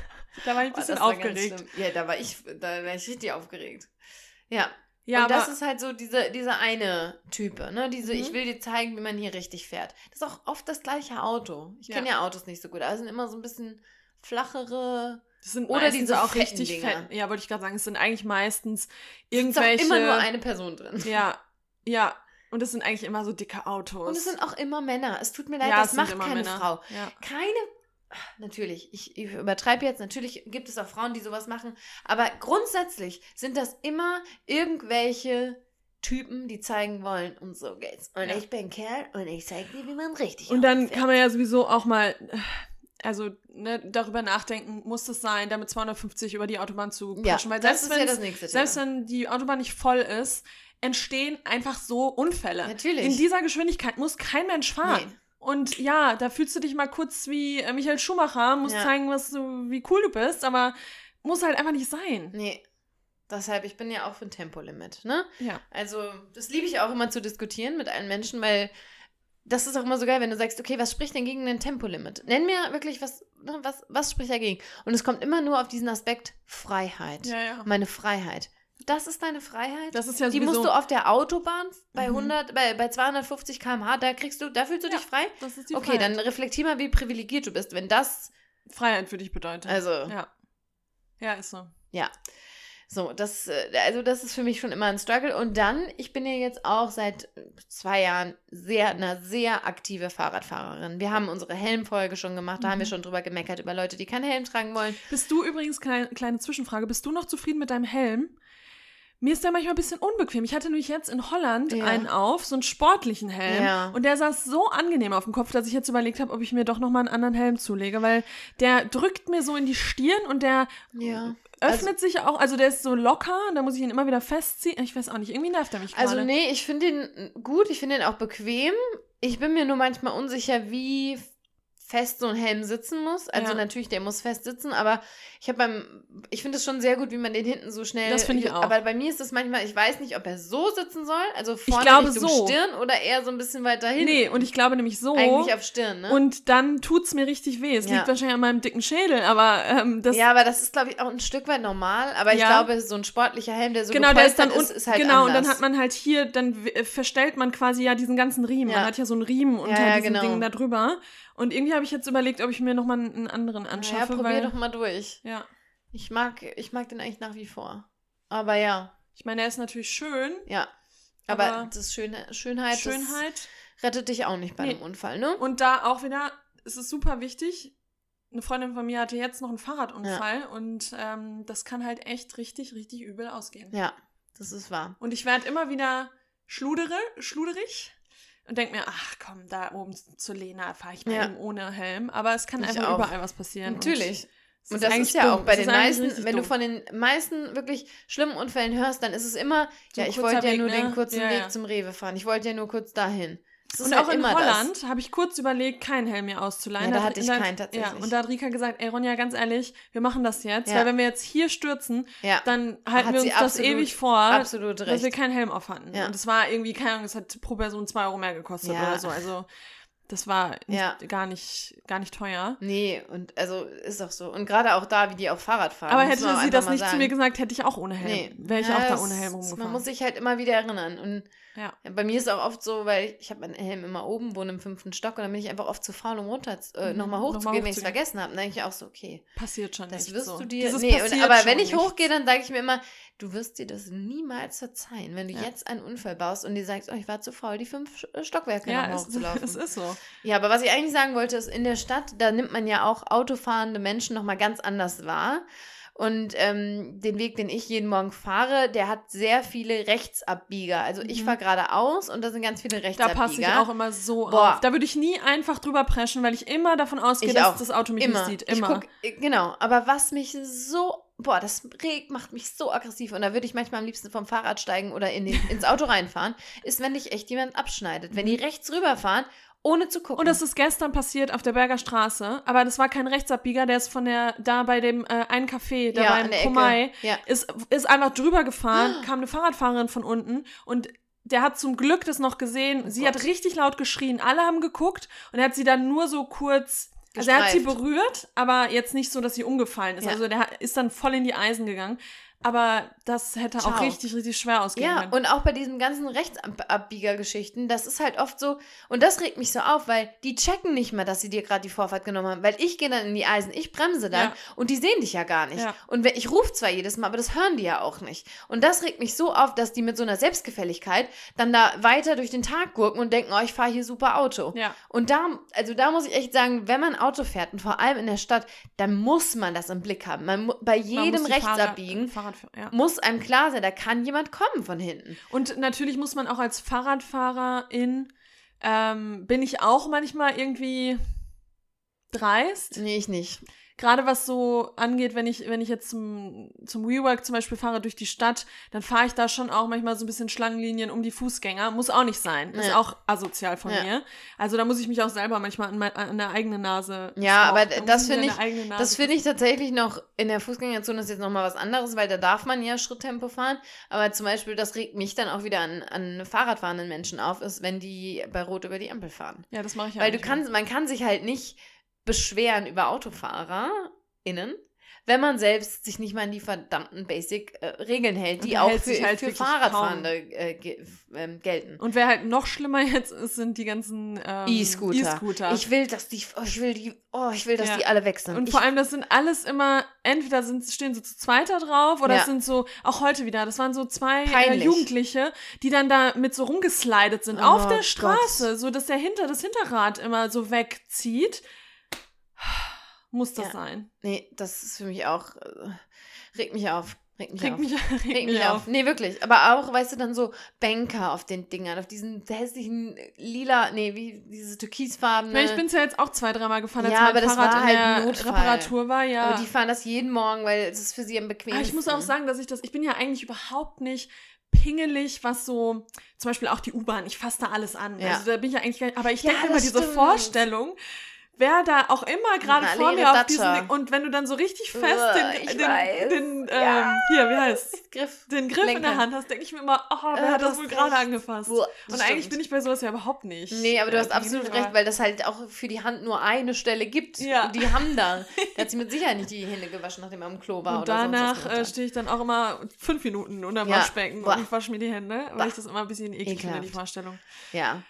Da war ich ein bisschen das ganz aufgeregt. Ja, da war ich, da war ich richtig aufgeregt. Ja. Ja, und aber das ist halt so diese, diese eine Type, ne? Diese, Mhm. ich will dir zeigen, wie man hier richtig fährt. Das ist auch oft das gleiche Auto. Ich Ja. kenne ja Autos nicht so gut. Also sind immer so ein bisschen flachere. das sind oder diese auch richtig Dinger. fett. Ja, wollte ich gerade sagen, es sind eigentlich meistens Ist auch irgendwelche. immer nur eine Person drin. Ja, ja. Und es sind eigentlich immer so dicke Autos. Und es sind auch immer Männer. Es tut mir leid, ja, das es macht keine Männer. Frau. Ja. Keine. Natürlich, ich, ich übertreibe jetzt. Natürlich gibt es auch Frauen, die sowas machen. Aber grundsätzlich sind das immer irgendwelche Typen, die zeigen wollen, und so geht's. Und Ja. ich bin Kerl und ich zeig dir, wie man richtig Und dann kann man ja sowieso auch mal, also ne, darüber nachdenken, muss es sein, damit 250 über die Autobahn zu Ja, preschen. Weil das selbst, ja das selbst wenn die Autobahn nicht voll ist, entstehen einfach so Unfälle. Natürlich. In dieser Geschwindigkeit muss kein Mensch fahren. Nee. Und ja, da fühlst du dich mal kurz wie äh, Michael Schumacher, musst Ja. zeigen, was du, wie cool du bist, aber muss halt einfach nicht sein. Nee. Deshalb, ich bin ja auch für ein Tempolimit, ne? Ja. Also, das liebe ich auch immer zu diskutieren mit allen Menschen, weil das ist auch immer so geil, wenn du sagst, okay, was spricht denn gegen ein Tempolimit? Nenn mir wirklich, was, ne, was, was spricht dagegen? Und es kommt immer nur auf diesen Aspekt Freiheit. Ja, ja. Meine Freiheit. Das ist deine Freiheit? Das ist ja Die musst du auf der Autobahn bei Mhm. 100, bei, bei 250 km/h, da kriegst du, da fühlst du Ja, dich frei? das ist die Okay, Freiheit. dann reflektier mal, wie privilegiert du bist, wenn das, Freiheit für dich bedeutet. also, Ja. Ja, ist so. Ja. So, das, äh, also das ist für mich schon immer ein Struggle. Und dann, ich bin ja jetzt auch seit zwei Jahren sehr, eine sehr aktive Fahrradfahrerin. Wir haben unsere Helmfolge schon gemacht, da haben wir Mhm. schon drüber gemeckert, über Leute, die keinen Helm tragen wollen. Bist du übrigens, kleine, kleine Zwischenfrage, bist du noch zufrieden mit deinem Helm? Mir ist der manchmal ein bisschen unbequem. Ich hatte nämlich jetzt in Holland Ja. einen auf, so einen sportlichen Helm. Ja. Und der saß so angenehm auf dem Kopf, dass ich jetzt überlegt habe, ob ich mir doch nochmal einen anderen Helm zulege, weil der drückt mir so in die Stirn und der Ja. öffnet sich auch, also der ist so locker, da muss ich ihn immer wieder festziehen. Ich weiß auch nicht, irgendwie nervt er mich gerade. Also nee, ich finde ihn gut, ich finde ihn auch bequem. Ich bin mir nur manchmal unsicher, wie fest so ein Helm sitzen muss. Also Ja. natürlich, der muss fest sitzen, aber ich habe beim, ich finde es schon sehr gut, wie man den hinten so schnell. Das finde ich auch. Aber bei mir ist es manchmal, ich weiß nicht, ob er so sitzen soll, also vorne glaube Richtung so. Stirn oder eher so ein bisschen weiter hinten. Nee, und ich glaube nämlich so. eigentlich auf Stirn, ne? Und dann tut's mir richtig weh. Es Ja. liegt wahrscheinlich an meinem dicken Schädel, aber ähm, das. ja, aber das ist, glaube ich, auch ein Stück weit normal. Aber ich Ja. glaube, so ein sportlicher Helm, der so genau, der ist dann ist, ist halt genau anders. und dann hat man halt hier, dann w- verstellt man quasi ja diesen ganzen Riemen. Man hat ja so einen Riemen unter ja, diesem genau. Ding da drüber. Und irgendwie habe ich jetzt überlegt, ob ich mir nochmal einen anderen Ja, anschaffe. probier weil, doch mal durch. Ja. Ich mag, ich mag den eigentlich nach wie vor. Aber ja, Ich meine, er ist natürlich schön. ja. Aber, Aber das Schöne, Schönheit, Schönheit. Das rettet dich auch nicht bei Nee. einem Unfall, ne? Und da auch wieder, es ist super wichtig. Eine Freundin von mir hatte jetzt noch einen Fahrradunfall und ähm, das kann halt echt richtig, richtig übel ausgehen. Ja, das ist wahr. Und ich werde immer wieder schludere, schluderig und denke mir, ach komm, da oben zu Lena fahre ich mal Ja. eben ohne Helm. Aber es kann Ich einfach auch. überall was passieren. Natürlich. Und, Und das eigentlich ist ja dumm. auch bei den ist meisten, wenn du von den meisten wirklich schlimmen Unfällen hörst, dann ist es immer, So ja, ich wollte ja nur ne? den kurzen Ja, Weg zum Rewe fahren. Ich wollte ja nur kurz dahin. Das Und halt auch in immer Holland habe ich kurz überlegt, keinen Helm mir auszuleihen. Ja, da hat- hatte ich keinen tatsächlich. Ja, und da hat Rika gesagt, ey Ronja, ganz ehrlich, wir machen das jetzt, Ja. weil wenn wir jetzt hier stürzen, das. Ja, dann halten Hat wir uns das absolut- ewig vor, dass recht. wir keinen Helm auf hatten. Ja. Und es war irgendwie, keine Ahnung, es hat pro Person zwei Euro mehr gekostet oder so. Also das war nicht, Ja. gar, nicht, gar nicht teuer. Nee, und also ist auch so. Und gerade auch da, wie die auch Fahrrad fahren. Aber hätte man sie das nicht zu sagen. mir gesagt, hätte ich auch ohne Helm. Nee. Wäre ich auch da ohne Helm Man rumgefahren. muss sich halt immer wieder erinnern. Und ja. Bei mir ist es auch oft so, weil ich habe meinen Helm immer oben, wohne im fünften Stock und dann bin ich einfach oft zu faul, um runter, äh, Mhm, nochmal hochzugehen, nochmal wenn ich es vergessen habe. Dann denke ich auch so, okay, Passiert schon das nicht wirst so. du dir. Dieses Nee, und, aber wenn ich nicht. hochgehe, dann sage ich mir immer, du wirst dir das niemals verzeihen, wenn du Ja. jetzt einen Unfall baust und dir sagst, oh, ich war zu faul, die fünf äh, Stockwerke Ja, nochmal es, hochzulaufen. es ist so. Ja, aber was ich eigentlich sagen wollte, ist, in der Stadt, da nimmt man ja auch autofahrende Menschen nochmal ganz anders wahr. Und ähm, den Weg, den ich jeden Morgen fahre, der hat sehr viele Rechtsabbieger. Also ich Mhm. fahre geradeaus und da sind ganz viele Da Rechtsabbieger. passe ich auch immer so Boah. auf. Da würde ich nie einfach drüber preschen, weil ich immer davon ausgehe, Ich dass das Auto mich immer. nicht sieht. Ich Immer. guck, äh, genau, aber was mich so, boah, das regt, macht mich so aggressiv und da würde ich manchmal am liebsten vom Fahrrad steigen oder in den, ins Auto reinfahren, ist, wenn dich echt jemand abschneidet. Wenn die rechts rüberfahren, ohne zu gucken. Und das ist gestern passiert auf der Berger Straße, aber das war kein Rechtsabbieger, der ist von der, da bei dem äh, einen Café, da ja, beim Komai. Ja. ist, ist einfach drüber gefahren, kam eine Fahrradfahrerin von unten und der hat zum Glück das noch gesehen. Oh sie Gott. hat richtig laut geschrien, alle haben geguckt und er hat sie dann nur so kurz, also er hat sie Gestreift. berührt, aber jetzt nicht so, dass sie umgefallen ist. Ja. Also der ist dann voll in die Eisen gegangen. Aber das hätte auch Ciao. richtig, richtig schwer ausgehen Ja, können. und auch bei diesen ganzen Rechtsabbiegergeschichten, das ist halt oft so, und das regt mich so auf, weil die checken nicht mal, dass sie dir gerade die Vorfahrt genommen haben, weil ich gehe dann in die Eisen, ich bremse dann Ja. und die sehen dich ja gar nicht. Ja. Und ich rufe zwar jedes Mal, aber das hören die ja auch nicht. Und das regt mich so auf, dass die mit so einer Selbstgefälligkeit dann da weiter durch den Tag gurken und denken, oh, ich fahre hier super Auto. Ja. Und da, also da muss ich echt sagen, wenn man Auto fährt und vor allem in der Stadt, dann muss man das im Blick haben. Man, bei jedem die Fahrer- Rechtsabbiegen Fahrrad, ja. muss einem klar sein, da kann jemand kommen von hinten. Und natürlich muss man auch als Fahrradfahrerin, ähm, bin ich auch manchmal irgendwie dreist. Nee, ich nicht. Gerade was so angeht, wenn ich, wenn ich jetzt zum, zum WeWork zum Beispiel fahre durch die Stadt, dann fahre ich da schon auch manchmal so ein bisschen Schlangenlinien um die Fußgänger. Muss auch nicht sein. Ist Ja. auch asozial von Ja. mir. Also da muss ich mich auch selber manchmal an, mein, an der eigenen Nase. Ja, aber da das finde ich- Das finde ich tatsächlich noch in der Fußgängerzone ist jetzt nochmal was anderes, weil da darf man ja Schritttempo fahren. Aber zum Beispiel, das regt mich dann auch wieder an, an Fahrradfahrenden Menschen auf, ist, wenn die bei Rot über die Ampel fahren. Ja, das mache ich ja weil du kannst, man kann sich halt nicht beschweren über AutofahrerInnen, wenn man selbst sich nicht mal an die verdammten Basic-Regeln hält, Und die auch hält für, halt für Fahrradfahrende äh, ge ähm, gelten. Und wer halt noch schlimmer jetzt ist, sind die ganzen ähm, E-Scooter. E-Scooter. Ich will, dass die, oh, ich will die, oh, ich will, dass Ja. die alle weg sind. Und ich, vor allem, das sind alles immer, entweder sind, stehen so zu zweiter drauf oder Ja. es sind so, auch heute wieder, das waren so zwei äh. Jugendliche, die dann da mit so rumgeslidet sind Oh auf der Gott. Straße, so dass der hinter, das Hinterrad immer so wegzieht. Muss das Ja. sein. Nee, das ist für mich auch, äh, regt mich auf. Regt mich Regt auf. mich, regt Regt mich auf. Nee, wirklich. Aber auch, weißt du, dann so Banker auf den Dingern, auf diesen hässlichen lila, nee, wie diese türkisfarbene. Ja, ich bin's ja jetzt auch zwei, dreimal gefahren, als Ja, mein aber das Fahrrad war in halt der Notfall. Reparatur war, ja. Aber die fahren das jeden Morgen, weil es ist für sie am Aber bequemsten. ich muss auch sagen, dass ich das, ich bin ja eigentlich überhaupt nicht pingelig, was so, zum Beispiel auch die U-Bahn, ich fasse da alles an. Ja. Also da bin ich ja eigentlich, aber ich Ja, denke immer das diese stimmt. Vorstellung, wer da auch immer gerade vor mir auf diesen und wenn du dann so richtig fest den, den, den ähm, Ja. hier, wie heißt Griff. den Griff in der Lenker. Hand hast, denke ich mir immer, oh, wer Äh, hat das wohl gerade angefasst? Uah, Und das eigentlich stimmt. bin ich bei sowas ja überhaupt nicht. Nee, aber du äh, hast absolut recht, weil das halt auch für die Hand nur eine Stelle gibt. Ja. Und die haben da. Da hat sie mit Sicherheit nicht die Hände gewaschen, nachdem er am Klo war Und oder danach äh, stehe ich dann auch immer fünf Minuten unter dem Ja. Waschbecken Boah. und ich wasche mir die Hände, Boah. weil ich das immer ein bisschen eklig finde, die. Vorstellung. Ja.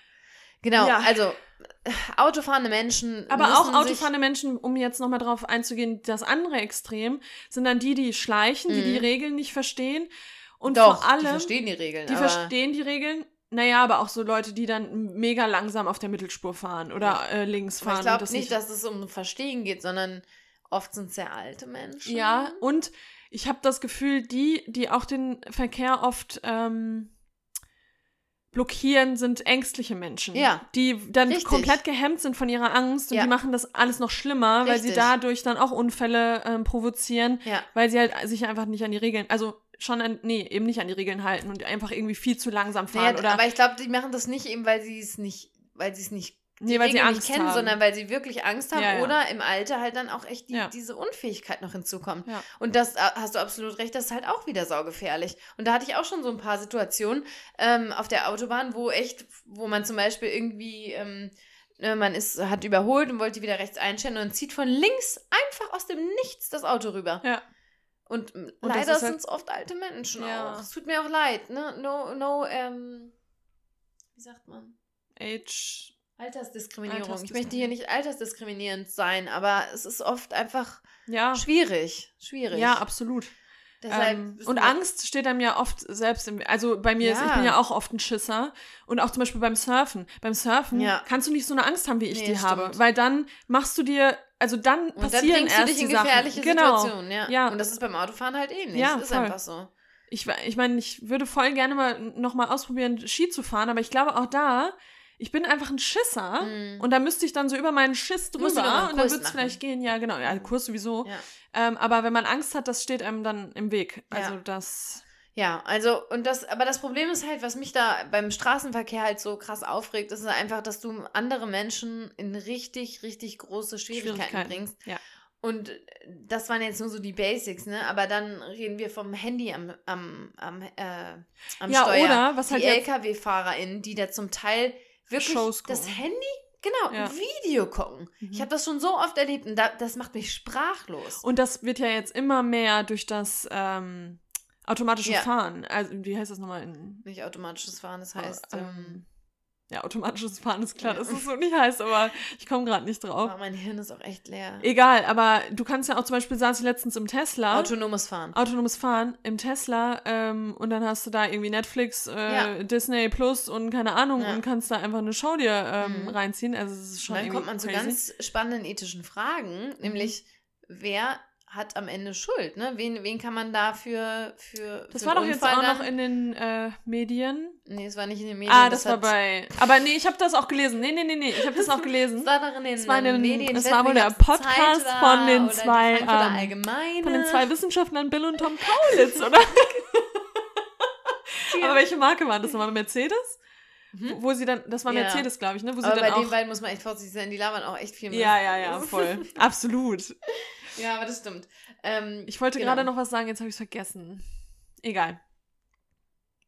Genau, Ja. also autofahrende Menschen. Aber auch autofahrende Menschen, um jetzt nochmal drauf einzugehen, das andere Extrem sind dann die, die schleichen, die Mhm. die Regeln nicht verstehen. Und Doch, vor allem, die verstehen die Regeln. die aber verstehen die Regeln. Naja, aber auch so Leute, die dann mega langsam auf der Mittelspur fahren oder äh, links aber fahren. ich glaube das nicht, dass es um Verstehen geht, sondern oft sind es sehr alte Menschen. Ja, und ich habe das Gefühl, die, die auch den Verkehr oft ähm, blockieren, sind ängstliche Menschen. Ja, Die dann richtig. komplett gehemmt sind von ihrer Angst und Ja. die machen das alles noch schlimmer, weil sie Richtig. dadurch dann auch Unfälle ähm, provozieren, Ja. weil sie halt sich einfach nicht an die Regeln, also schon an, nee, eben nicht an die Regeln halten und einfach irgendwie viel zu langsam fahren Naja, oder aber ich glaube, die machen das nicht eben, weil sie es nicht, weil sie es nicht die nee, weil sie Regeln Angst nicht kennen, haben. sondern weil sie wirklich Angst haben Ja, ja. oder im Alter halt dann auch echt die, Ja. diese Unfähigkeit noch hinzukommt. Und das äh, hast du absolut recht, das ist halt auch wieder saugefährlich. Und da hatte ich auch schon so ein paar Situationen ähm, auf der Autobahn, wo echt, wo man zum Beispiel irgendwie, ähm, ne, man ist, hat überholt und wollte wieder rechts einstellen und zieht von links einfach aus dem Nichts das Auto rüber. Ja. Und, ähm, Und leider halt- sind es oft alte Menschen Ja. auch. Es tut mir auch leid, ne? No, no, ähm, wie sagt man? Age. Altersdiskriminierung. Ich möchte hier nicht altersdiskriminierend sein, aber es ist oft einfach Ja. schwierig. Schwierig. Ja, absolut. Ähm, und Angst steht einem ja oft selbst im, also bei mir ist, ich Ja. bin ja auch oft ein Schisser und auch zum Beispiel beim Surfen. Beim Surfen Ja. kannst du nicht so eine Angst haben, wie ich Nee, die stimmt. habe, weil dann machst du dir, also dann Und dann passieren bringst du erst dich in die Sachen. gefährliche genau. Situationen, ja. Ja. Und das ist beim Autofahren halt ähnlich. Ja, das ist voll. einfach so. Ich, ich meine, ich würde voll gerne mal noch mal ausprobieren, Ski zu fahren, aber ich glaube auch da, ich bin einfach ein Schisser Mhm. und da müsste ich dann so über meinen Schiss drüber und dann würde es vielleicht gehen. Ja, genau, ja, Kurs sowieso. Ja. Ähm, aber wenn man Angst hat, das steht einem dann im Weg. Also Ja. das. Ja, also, und das, aber das Problem ist halt, was mich da beim Straßenverkehr halt so krass aufregt, ist einfach, dass du andere Menschen in richtig, richtig große Schwierigkeiten, Schwierigkeiten, bringst. ja. Und das waren jetzt nur so die Basics, ne? Aber dann reden wir vom Handy am, am, am, äh, am Ja, Steuer. oder, was die halt LKW-FahrerInnen, die da zum Teil wirklich Shows das gucken. Handy, genau, Ja. Video gucken. Mhm. Ich habe das schon so oft erlebt und da, das macht mich sprachlos. Und das wird ja jetzt immer mehr durch das ähm, automatische Ja. Fahren. Also, wie heißt das nochmal in. Nicht automatisches Fahren, das heißt, ähm, ähm, ja, automatisches Fahren ist klar, dass es so nicht heißt, aber ich komme gerade nicht drauf. oh, mein Hirn ist auch echt leer. Egal, aber du kannst ja auch zum Beispiel, saß ich letztens im Tesla. Autonomes Fahren. autonomes Fahren im Tesla ähm, und dann hast du da irgendwie Netflix, äh, Ja. Disney Plus und keine Ahnung Ja. und kannst da einfach eine Show dir ähm, Mhm. reinziehen. Also es ist schon Und dann kommt man zu crazy. ganz spannenden ethischen Fragen, nämlich wer hat am Ende Schuld? Ne? Wen, wen kann man da für, Das war doch jetzt auch noch dann- in den äh, Medien. Nee, es war nicht in den Medien. ah, das, war hat- bei. Aber nee, ich habe das auch gelesen. Nee, nee, nee, nee, ich habe das auch gelesen. Es war doch in den Es war in den- Medien. Ich war wohl der Podcast war von den zwei, ähm, Allgemeine. Von den zwei Wissenschaftlern Bill und Tom Kaulitz, oder? Aber welche Marke war das nochmal? Mercedes? Mhm. Wo, wo sie dann, das war Ja. Mercedes, glaube ich, ne? Wo sie Aber dann bei auch. den beiden muss man echt vorsichtig sein. Die labern auch echt viel. ja, Mist. ja, ja, voll. Absolut. Ja, aber das stimmt. Ähm, Ich wollte genau. gerade noch was sagen, jetzt habe ich es vergessen. Egal.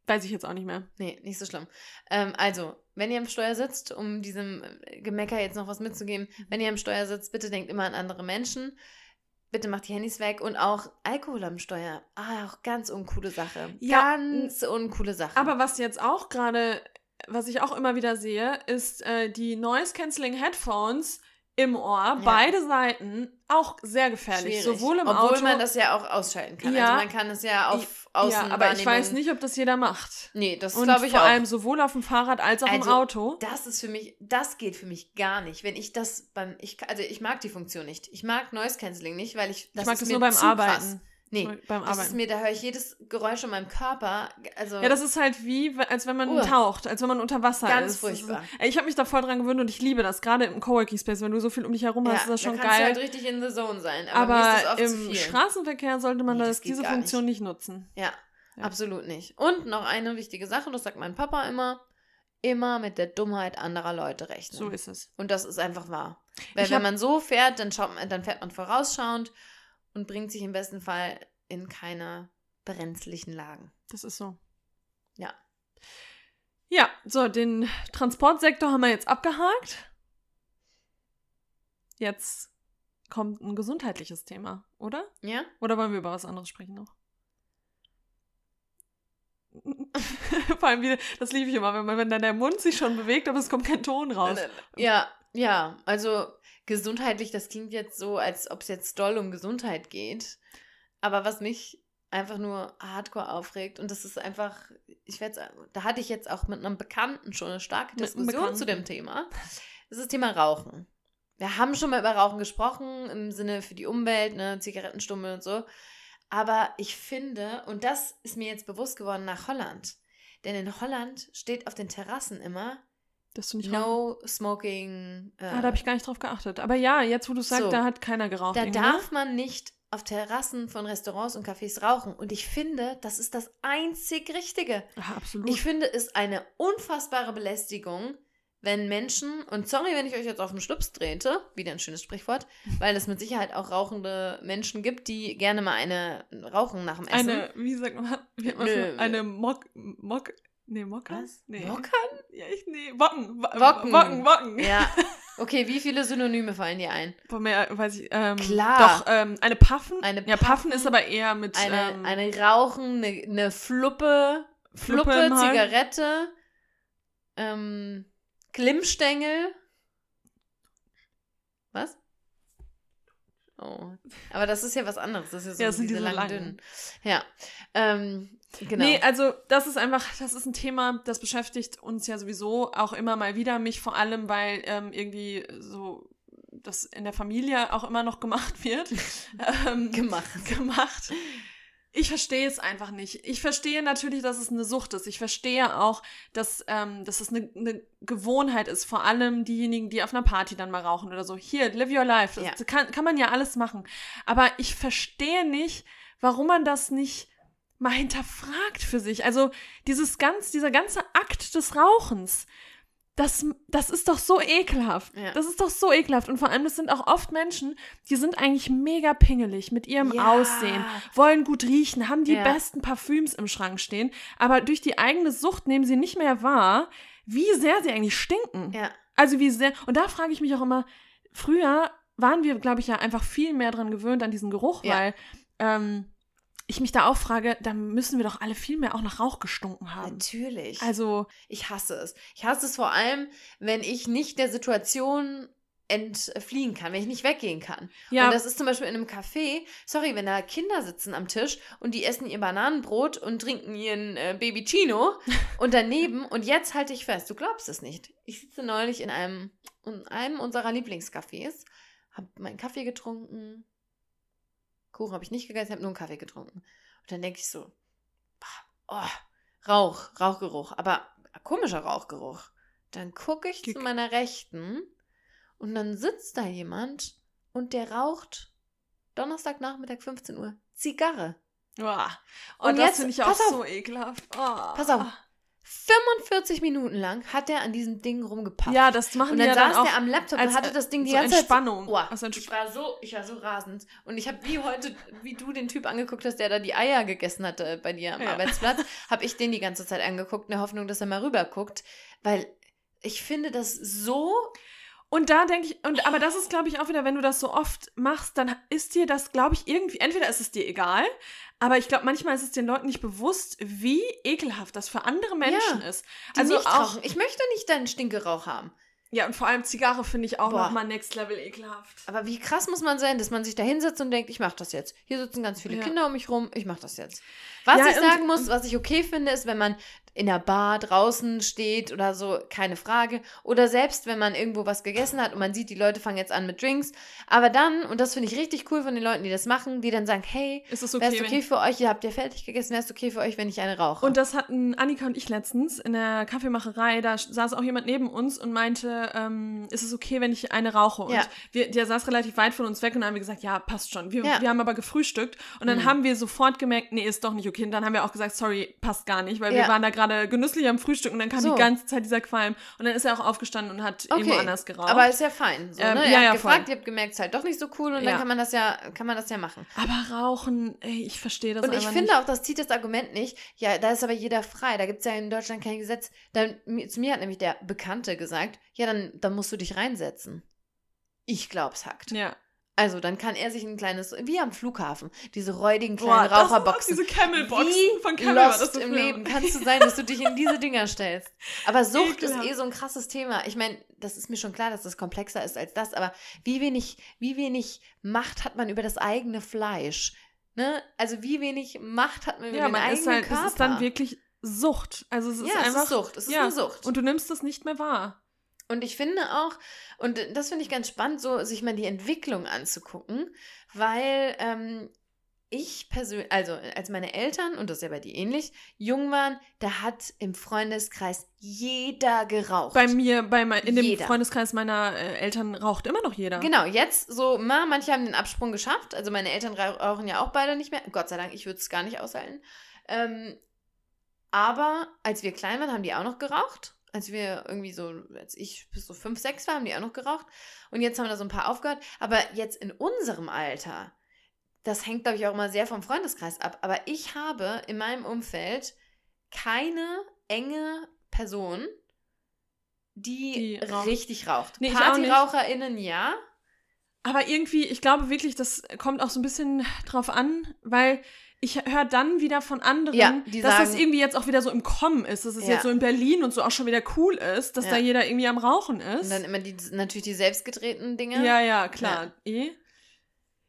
Weiß ich jetzt auch nicht mehr. Nee, nicht so schlimm. Ähm, also, wenn ihr am Steuer sitzt, um diesem Gemecker jetzt noch was mitzugeben, wenn ihr am Steuer sitzt, bitte denkt immer an andere Menschen. Bitte macht die Handys weg und auch Alkohol am Steuer. Ah, auch ganz uncoole Sache. Ja, ganz uncoole Sache. Aber was jetzt auch gerade, was ich auch immer wieder sehe, ist äh, die Noise Cancelling Headphones im Ohr, beide Seiten, auch sehr gefährlich. Schwierig. Sowohl im Obwohl Auto. man das ja auch ausschalten kann. Ja. Also man kann es ja auf Außen ja, aber ich weiß nicht, ob das jeder macht. Nee, das Und glaube ich vor auch. allem sowohl auf dem Fahrrad als auch im Also, Auto. Das ist für mich, das geht für mich gar nicht. Wenn ich das beim, ich, also ich mag die Funktion nicht. Ich mag Noise Cancelling nicht, weil ich, das ich mag das nur beim Arbeiten. Krass. Nee, beim das ist Arbeiten. mir, da höre ich jedes Geräusch in meinem Körper. Also, Ja, das ist halt wie, als wenn man Uah. taucht, als wenn man unter Wasser Ganz ist. Ist- furchtbar. Ey, Ich habe mich da voll dran gewöhnt und ich liebe das, gerade im Coworking Space, wenn du so viel um dich herum hast, ist das schon da kannst geil. du halt richtig in the zone sein. Aber, aber ist im. Straßenverkehr sollte man Nee, das, diese Funktion nicht, nutzen. Ja, Ja. absolut nicht. Und noch eine wichtige Sache, das sagt mein Papa immer, immer mit der Dummheit anderer Leute rechnen. So ist es. Und das ist einfach wahr. Weil Ich wenn man so fährt, dann, schaut man, dann fährt man vorausschauend und bringt sich im besten Fall in keine brenzlichen Lagen. Das ist so. Ja. Ja, so, den Transportsektor haben wir jetzt abgehakt. Jetzt kommt ein gesundheitliches Thema, oder? Ja? Oder wollen wir über was anderes sprechen noch? Vor allem, wie, das liebe ich immer, wenn, man, wenn dann der Mund sich schon bewegt, aber es kommt kein Ton raus. Ja, ja. Also gesundheitlich, das klingt jetzt so, als ob es jetzt doll um Gesundheit geht. Aber was mich einfach nur hardcore aufregt, und das ist einfach, ich werde da hatte ich jetzt auch mit einem Bekannten schon eine starke Diskussion zu dem Thema. Das ist das Thema Rauchen. Wir haben schon mal über Rauchen gesprochen, im Sinne für die Umwelt, ne, Zigarettenstummel und so. Aber ich finde, und das ist mir jetzt bewusst geworden nach Holland. Denn in Holland steht auf den Terrassen immer Dass du nicht rauchen- No Smoking. Äh, Ah, da habe ich gar nicht drauf geachtet. Aber ja, jetzt wo du sagst, So. da hat keiner geraucht. da irgendwie, darf man nicht auf Terrassen von Restaurants und Cafés rauchen. Und ich finde, das ist das einzig Richtige. ne? Ah, absolut. Ich finde es eine unfassbare Belästigung, wenn Menschen, und sorry, wenn ich euch jetzt auf den Schlips trete, wieder ein schönes Sprichwort, weil es mit Sicherheit auch rauchende Menschen gibt, die gerne mal eine rauchen nach dem Essen. eine, wie sagt man, wie hat man Nö. eine Mock, Mock, nee, Mocker? Was? Nee. Mockern? Ja, ich, nee, Wocken. Wo- Wocken. Wocken, Wocken. Ja. Okay, wie viele Synonyme fallen dir ein? Boah, mehr, weiß ich, ähm, Klar. Doch, ähm, eine Puffen. Eine ja, Puffen Puffen. ist aber eher mit, Eine, ähm, eine Rauchen, eine, eine Fluppe, Fluppe Fluppe. Zigarette, ähm, Glimmstängel. Was? Oh. Aber das ist ja was anderes. Das ist ja so Ja, das sind diese, diese langen, langen. dünnen. Ja. Ähm, genau. Nee, also das ist einfach, das ist ein Thema, das beschäftigt uns ja sowieso auch immer mal wieder, mich vor allem, weil ähm, irgendwie so das in der Familie auch immer noch gemacht wird. ähm, gemacht. gemacht. Ich verstehe es einfach nicht. Ich verstehe natürlich, dass es eine Sucht ist. Ich verstehe auch, dass, ähm, dass es eine, eine Gewohnheit ist. Vor allem diejenigen, die auf einer Party dann mal rauchen oder so. Hier, live your life. Das Ja. kann, kann man ja alles machen. Aber ich verstehe nicht, warum man das nicht mal hinterfragt für sich. Also dieses ganz, dieser ganze Akt des Rauchens, das, das ist doch so ekelhaft. Ja. Das ist doch so ekelhaft. Und vor allem, das sind auch oft Menschen, die sind eigentlich mega pingelig mit ihrem Ja. Aussehen, wollen gut riechen, haben die Ja. besten Parfüms im Schrank stehen, aber durch die eigene Sucht nehmen sie nicht mehr wahr, wie sehr sie eigentlich stinken. Ja. Also wie sehr. Und da frage ich mich auch immer, früher waren wir, glaube ich, ja einfach viel mehr dran gewöhnt an diesen Geruch, weil ähm, ich mich da auch frage, da müssen wir doch alle viel mehr auch nach Rauch gestunken haben. Natürlich. Also, Ich hasse es. Ich hasse es vor allem, wenn ich nicht der Situation entfliehen kann, wenn ich nicht weggehen kann. ja, Und das ist zum Beispiel in einem Café, sorry, wenn da Kinder sitzen am Tisch und die essen ihr Bananenbrot und trinken ihren äh, Babycino und daneben, und jetzt halte ich fest, du glaubst es nicht. Ich sitze neulich in einem, in einem unserer Lieblingscafés, habe meinen Kaffee getrunken, Kuchen habe ich nicht gegessen, habe nur einen Kaffee getrunken. Und dann denke ich so, oh, Rauch, Rauchgeruch, aber komischer Rauchgeruch. Dann gucke ich zu Kick. meiner Rechten und dann sitzt da jemand und der raucht Donnerstagnachmittag 15 Uhr Zigarre. Oh, Und das jetzt, finde ich auch pass auf. so ekelhaft. Oh. Pass auf. 45 Minuten lang hat er an diesem Ding rumgepafft. Ja, das machen und dann ja dann saß der am Laptop als, und hatte äh, das Ding die so ganze Entspannung. Zeit. Oh, Aus Entsp- ich war so, ich war so rasend. Und ich habe wie heute, wie du den Typ angeguckt hast, der da die Eier gegessen hatte bei dir am Ja. Arbeitsplatz, habe ich den die ganze Zeit angeguckt, in der Hoffnung, dass er mal rüber guckt. Weil ich finde das so. Und da denke ich, und aber das ist, glaube ich, auch wieder, wenn du das so oft machst, dann ist dir das, glaube ich, irgendwie, entweder ist es dir egal, aber ich glaube, manchmal ist es den Leuten nicht bewusst, wie ekelhaft das für andere Menschen ist. Die also auch, rauchen. Ich möchte nicht deinen Stinkerauch haben. ja, und vor allem Zigarre finde ich auch nochmal next level ekelhaft. Aber wie krass muss man sein, dass man sich da hinsetzt und denkt, ich mache das jetzt. Hier sitzen ganz viele Ja. Kinder um mich rum, ich mache das jetzt. Was Ja, ich sagen muss, was ich okay finde, ist, wenn man in der Bar draußen steht oder so, keine Frage. Oder selbst wenn man irgendwo was gegessen hat und man sieht, die Leute fangen jetzt an mit Drinks. Aber dann, und das finde ich richtig cool von den Leuten, die das machen, die dann sagen, hey, Ist es wäre okay, es okay für euch, ihr habt ja fertig gegessen, wäre es okay für euch, wenn ich eine rauche? Und das hatten Annika und ich letztens in der Kaffeemacherei. Da saß auch jemand neben uns und meinte, ähm, ist es okay, wenn ich eine rauche? Und Ja. wir, der saß relativ weit von uns weg und dann haben wir gesagt, ja, passt schon. Wir, Ja. wir haben aber gefrühstückt und dann Mhm. haben wir sofort gemerkt, nee, ist doch nicht okay. Und dann haben wir auch gesagt, sorry, passt gar nicht, weil wir Ja. waren da gerade genüsslich am Frühstück und dann kam So. die ganze Zeit dieser Qualm. Und dann ist er auch aufgestanden und hat irgendwo anders geraucht. Aber ist ja fein. So, Ähm, ne? ja, Ihr habt ja, gefragt, voll. ihr habt gemerkt, es ist halt doch nicht so cool und Ja. dann kann man das ja, kann man das ja machen. Aber Rauchen, ey, ich verstehe das Und ich finde nicht. auch, das zieht das Argument nicht. Ja, da ist aber jeder frei. Da gibt es ja in Deutschland kein Gesetz. Dann, zu mir hat nämlich der Bekannte gesagt, ja, dann, dann musst du dich reinsetzen. Ich glaub's hackt. Ja. Also, dann kann er sich ein kleines, wie am Flughafen, diese räudigen Boah, kleinen das auch Raucherboxen. Diese Camelboxen Wie von Camel war das lost so im. Leben kannst du sein, dass du dich in diese Dinger stellst. Aber Sucht ist Ekelhaft. eh so ein krasses Thema. Ich meine, das ist mir schon klar, dass das komplexer ist als das, aber wie wenig, wie wenig Macht hat man über das eigene Fleisch? Ne? Also wie wenig Macht hat man über Ja, den man eigenen ist halt, Körper? es ist dann wirklich Sucht. Also es ist ja, einfach es ist Sucht. Es ist ja. eine Sucht. und du nimmst das nicht mehr wahr. Und ich finde auch, und das finde ich ganz spannend, so sich mal die Entwicklung anzugucken, weil ähm, ich persönlich, also als meine Eltern, und das ist ja bei dir ähnlich, jung waren, da hat im Freundeskreis jeder geraucht. Bei mir, bei mein, in dem Jeder. Freundeskreis meiner äh, Eltern raucht immer noch jeder. Genau, jetzt so, ma, manche haben den Absprung geschafft. Also meine Eltern rau- rauchen ja auch beide nicht mehr. Gott sei Dank, ich würde es gar nicht aushalten. Ähm, aber als wir klein waren, haben die auch noch geraucht. Als wir irgendwie so, als ich bis so fünf, sechs war, haben die auch noch geraucht. Und jetzt haben da so ein paar aufgehört. Aber jetzt in unserem Alter, das hängt, glaube ich, auch immer sehr vom Freundeskreis ab. Aber ich habe in meinem Umfeld keine enge Person, die, Die raucht. richtig raucht. Nee. PartyraucherInnen ja. Aber irgendwie, ich glaube wirklich, das kommt auch so ein bisschen drauf an, weil ich höre dann wieder von anderen, Ja, dass das sagen- irgendwie jetzt auch wieder so im Kommen ist, dass es Ja. jetzt so in Berlin und so auch schon wieder cool ist, dass Ja. da jeder irgendwie am Rauchen Und ist. dann immer die, natürlich die selbstgedrehten Dinge. Ja, ja, klar. Eh?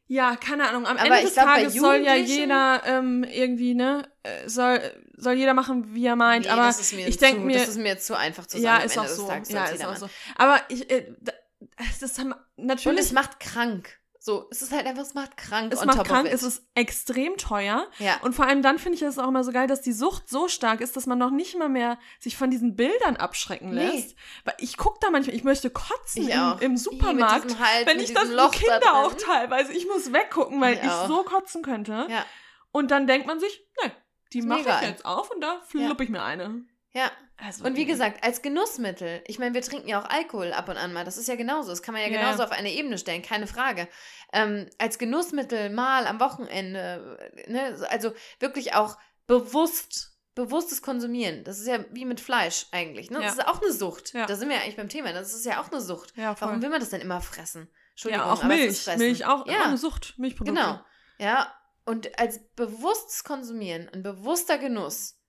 Ja, keine Ahnung. Am Aber Ende des glaub, Tages soll ja jeder ähm, irgendwie, ne, äh, soll, soll jeder machen, wie er meint. Nee, aber das ich denke mir, das ist mir zu einfach zu sagen. ja, am ist Ende auch so. Tages Ja, ist auch so. Aber ich, äh, da- das haben Und natürlich. es macht krank. So, es ist halt einfach, es macht krank. es macht krank, es ist extrem teuer. ja. Und vor allem dann finde ich es auch immer so geil, dass die Sucht so stark ist, dass man noch nicht mal mehr sich von diesen Bildern abschrecken Nee. lässt. Weil ich gucke da manchmal, ich möchte kotzen Ich im, im Supermarkt. Diesem Hals, wenn ich das Loch da Kinder drin. auch teilweise, ich muss weggucken, weil Ich ich so kotzen könnte. Ja, Und dann denkt man sich, ne, die mache ich jetzt auf und da flupp ich mir eine. Ja. Also, Und wie gesagt, als Genussmittel, ich meine, wir trinken ja auch Alkohol ab und an mal, das ist ja genauso, das kann man ja genauso ja. auf eine Ebene stellen, keine Frage. Ähm, als Genussmittel mal am Wochenende, ne, also wirklich auch bewusst, bewusstes Konsumieren, das ist ja wie mit Fleisch eigentlich, ne? Das Ja. ist auch eine Sucht, Ja. da sind wir ja eigentlich beim Thema, das ist ja auch eine Sucht. ja. Warum will man das denn immer fressen? Entschuldigung, ja, auch Milch. Fressen. Milch auch, Ja. auch eine Sucht. Milchprodukte. Genau. Ja, und als bewusstes Konsumieren, ein bewusster Genuss,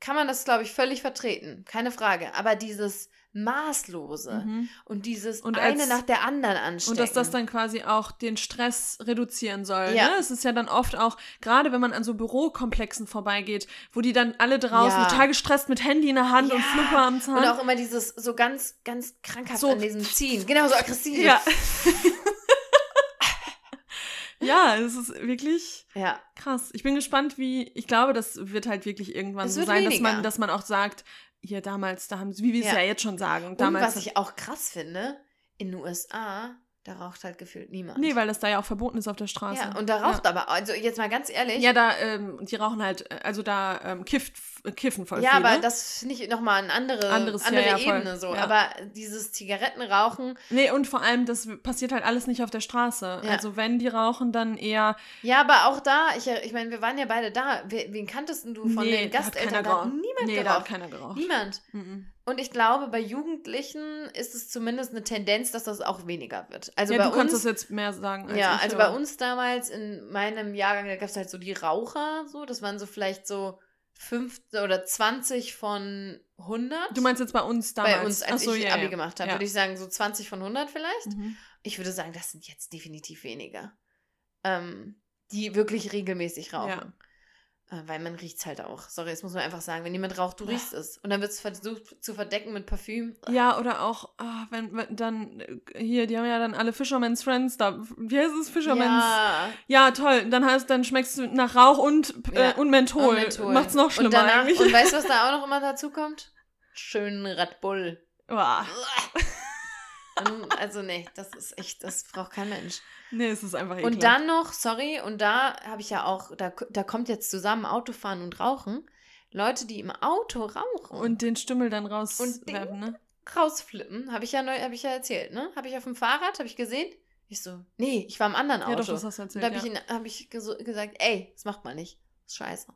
kann man das, glaube ich, völlig vertreten. Keine Frage. Aber dieses Maßlose Mhm. und dieses Und eine als- nach der anderen anstecken. Und dass das dann quasi auch den Stress reduzieren soll. Ja. Ne? Es ist ja dann oft auch, gerade wenn man an so Bürokomplexen vorbeigeht, wo die dann alle draußen Ja. total gestresst mit Handy in der Hand und Ja. Flipper am Zahn. Und auch immer dieses so ganz, ganz krankhaft So- an diesem Ziehen. Genau, so aggressiv. ja. ja, es ist wirklich Ja. krass. Ich bin gespannt, wie, ich glaube, das wird halt wirklich irgendwann so sein, dass man, dass man auch sagt, hier damals, da haben sie, wie wir es Ja. ja. jetzt schon sagen, Und damals. was ich auch krass finde, in den USA, da raucht halt gefühlt niemand. nee, weil das da ja auch verboten ist auf der Straße. Ja, und da raucht aber, also jetzt mal ganz ehrlich. Ja, da, ähm, die rauchen halt, äh, also da ähm, kifft, äh, kiffen voll Ja, viele. aber das finde ich nochmal eine andere, Anderes, ja, andere ja, voll. Ebene so. Ja. Aber dieses Zigarettenrauchen, Nee, und vor allem, das passiert halt alles nicht auf der Straße. Ja. Also wenn die rauchen, dann eher. ja, aber auch da, ich, ich meine, wir waren ja beide da. Wen, wen kanntest denn du von nee, den da hat Gasteltern? Da hat geraucht. niemand nee, da hat geraucht. keiner geraucht. Niemand. Mhm. Und ich glaube, bei Jugendlichen ist es zumindest eine Tendenz, dass das auch weniger wird. Also ja, bei du kannst uns. das jetzt mehr sagen. Als ja, ich, also bei uns damals in meinem Jahrgang, da gab es halt so die Raucher, so, das waren so vielleicht so fünf oder 20 von 100. Du meinst jetzt bei uns damals? bei uns, als so, ich ja, Abi ja. gemacht habe, Ja. würde ich sagen, so 20 von 100 vielleicht. Mhm. Ich würde sagen, das sind jetzt definitiv weniger, ähm, die wirklich regelmäßig rauchen. Äh, Weil man riecht es halt auch. Sorry, das muss man einfach sagen. Wenn jemand raucht, du riechst es. Und dann wird es versucht zu verdecken mit Parfüm. Ja, oder auch, ah, wenn, wenn dann, äh, hier, die haben ja dann alle Fisherman's Friends da. Wie heißt es? Fisherman's? Ja. Ja, toll. Dann heißt, dann schmeckst du nach Rauch und, Ja. äh, und Menthol. Und Menthol. Macht's noch schlimmer und danach, eigentlich. Und weißt du, was da auch noch immer dazu kommt? Schönen Red Bull. Uah. Ähm, Also nee, das ist echt, das braucht kein Mensch. Nee, es ist einfach Und ekelhaft. dann noch, sorry, und da habe ich ja auch, da, da kommt jetzt zusammen Autofahren und Rauchen. Leute, die im Auto rauchen Und den Stümmel dann Und rauswerfen, ne? rausflippen, habe ich ja neu, habe ich ja erzählt, ne? Habe ich auf dem Fahrrad, habe ich gesehen. Ich so, nee, ich war im anderen Auto. Ja, doch, das hast du und erzählt. da habe ja. ich, ihn- hab ich gesagt, ey, das macht man nicht. Das ist scheiße.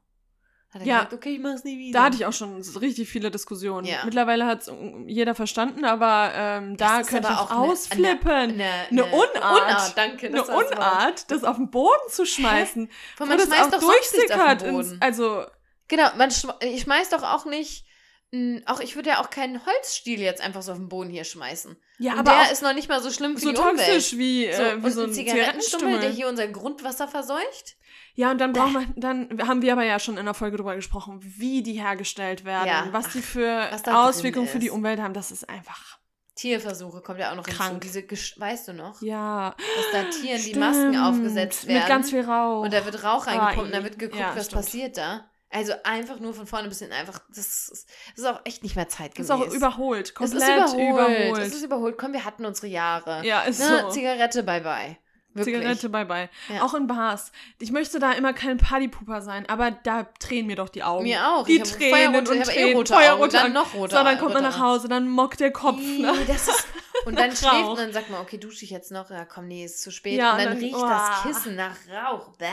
Hat er Ja. gesagt, okay, ich mach's nie wieder. Da hatte ich auch schon richtig viele Diskussionen. Ja. Mittlerweile hat es jeder verstanden, aber ähm, da Das könnte ich aber auch auch eine- ausflippen. Eine, Eine Unart. danke. Eine das das. Unart, das auf den Boden zu schmeißen, Von wo man das schmeißt auch doch durchsickert. den Ins, Boden. also, Genau, man schm ich schmeiß doch auch nicht, mh, auch ich würde ja auch keinen Holzstiel jetzt einfach so auf den Boden hier schmeißen. ja, und aber der ist noch nicht mal so schlimm für so die toxisch Umwelt. wie, So, äh, wie und so ein Zigarettenstummel. der hier unser Grundwasser verseucht. Ja, und dann brauchen wir, dann haben wir aber ja schon in der Folge drüber gesprochen, wie die hergestellt werden, Ja, was die für was da drin Auswirkungen für die. Umwelt haben. Das ist einfach, Tierversuche kommt ja auch noch Krank. hinzu. Diese, weißt du noch, ja. dass da Tieren die Stimmt. Masken aufgesetzt werden. Mit ganz viel Rauch. Und da wird Rauch Ah, reingepumpt und i- da wird geguckt, ja, was stimmt. passiert da. Also einfach nur von vorne bis hinten einfach, das ist, das ist auch echt nicht mehr das zeitgemäß. ist auch überholt, Es komplett ist überholt. überholt. Es ist überholt. Komm, wir hatten unsere Jahre. ja, ist Ne? so. Zigarette, bye bye. Wirklich. Zigarette, bye bye. Ja. Auch in Bars. Ich möchte da immer kein Partypuper sein, aber da tränen mir doch die Augen. Mir auch. Die Tränen und eh Tränen, rote Augen, Feuerrote dann Augen. noch rote So, dann kommt man rote nach Hause, dann mockt der Kopf. Ih, Ne? ist, und dann schläft Rauch. und dann sagt man, okay, dusche ich jetzt noch? Ja, komm, nee, ist zu spät. Ja, und dann, dann- riecht oh. das Kissen nach Rauch. Bäh.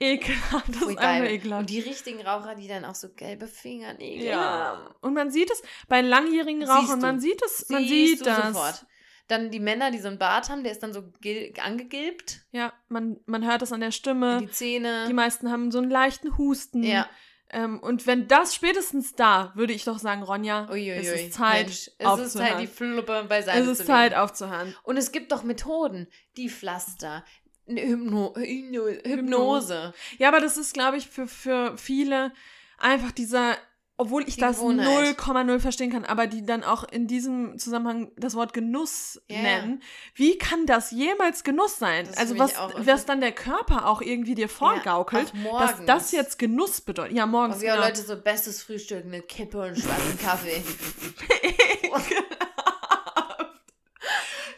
Ekelhaft, das Pfui, ist einfach ekelhaft. Und die richtigen Raucher, die dann auch so gelbe Fingernägel Ja. haben. Und man sieht es bei langjährigen Rauchern, man sieht es, man Siehst sieht das. sofort. Dann die Männer, die so einen Bart haben, der ist dann so gil- angegilbt. Ja, man, man hört es an der Stimme. Die Zähne. Die meisten haben so einen leichten Husten. ja. Ähm, und wenn das spätestens da, würde ich doch sagen, Ronja, Uiuiui. es ist Zeit Mensch, es aufzuhören. ist Zeit, die Fluppe beiseite es zu ist legen. Zeit aufzuhören. Und es gibt doch Methoden, die Pflaster, Hypno Hypno Hypnose. Ja, aber das ist, glaube ich, für, für viele einfach dieser, obwohl ich Die das Gewohnheit. 0,0 verstehen kann, aber die dann auch in diesem Zusammenhang das Wort Genuss Ja, ja. nennen. Wie kann das jemals Genuss sein? Also was, was dann der Körper auch irgendwie dir vorgaukelt, morgens. dass das jetzt Genuss bedeutet. Ja, morgens. Und wir genau. Leute so bestes Frühstück, eine Kippe und schwarzen Kaffee.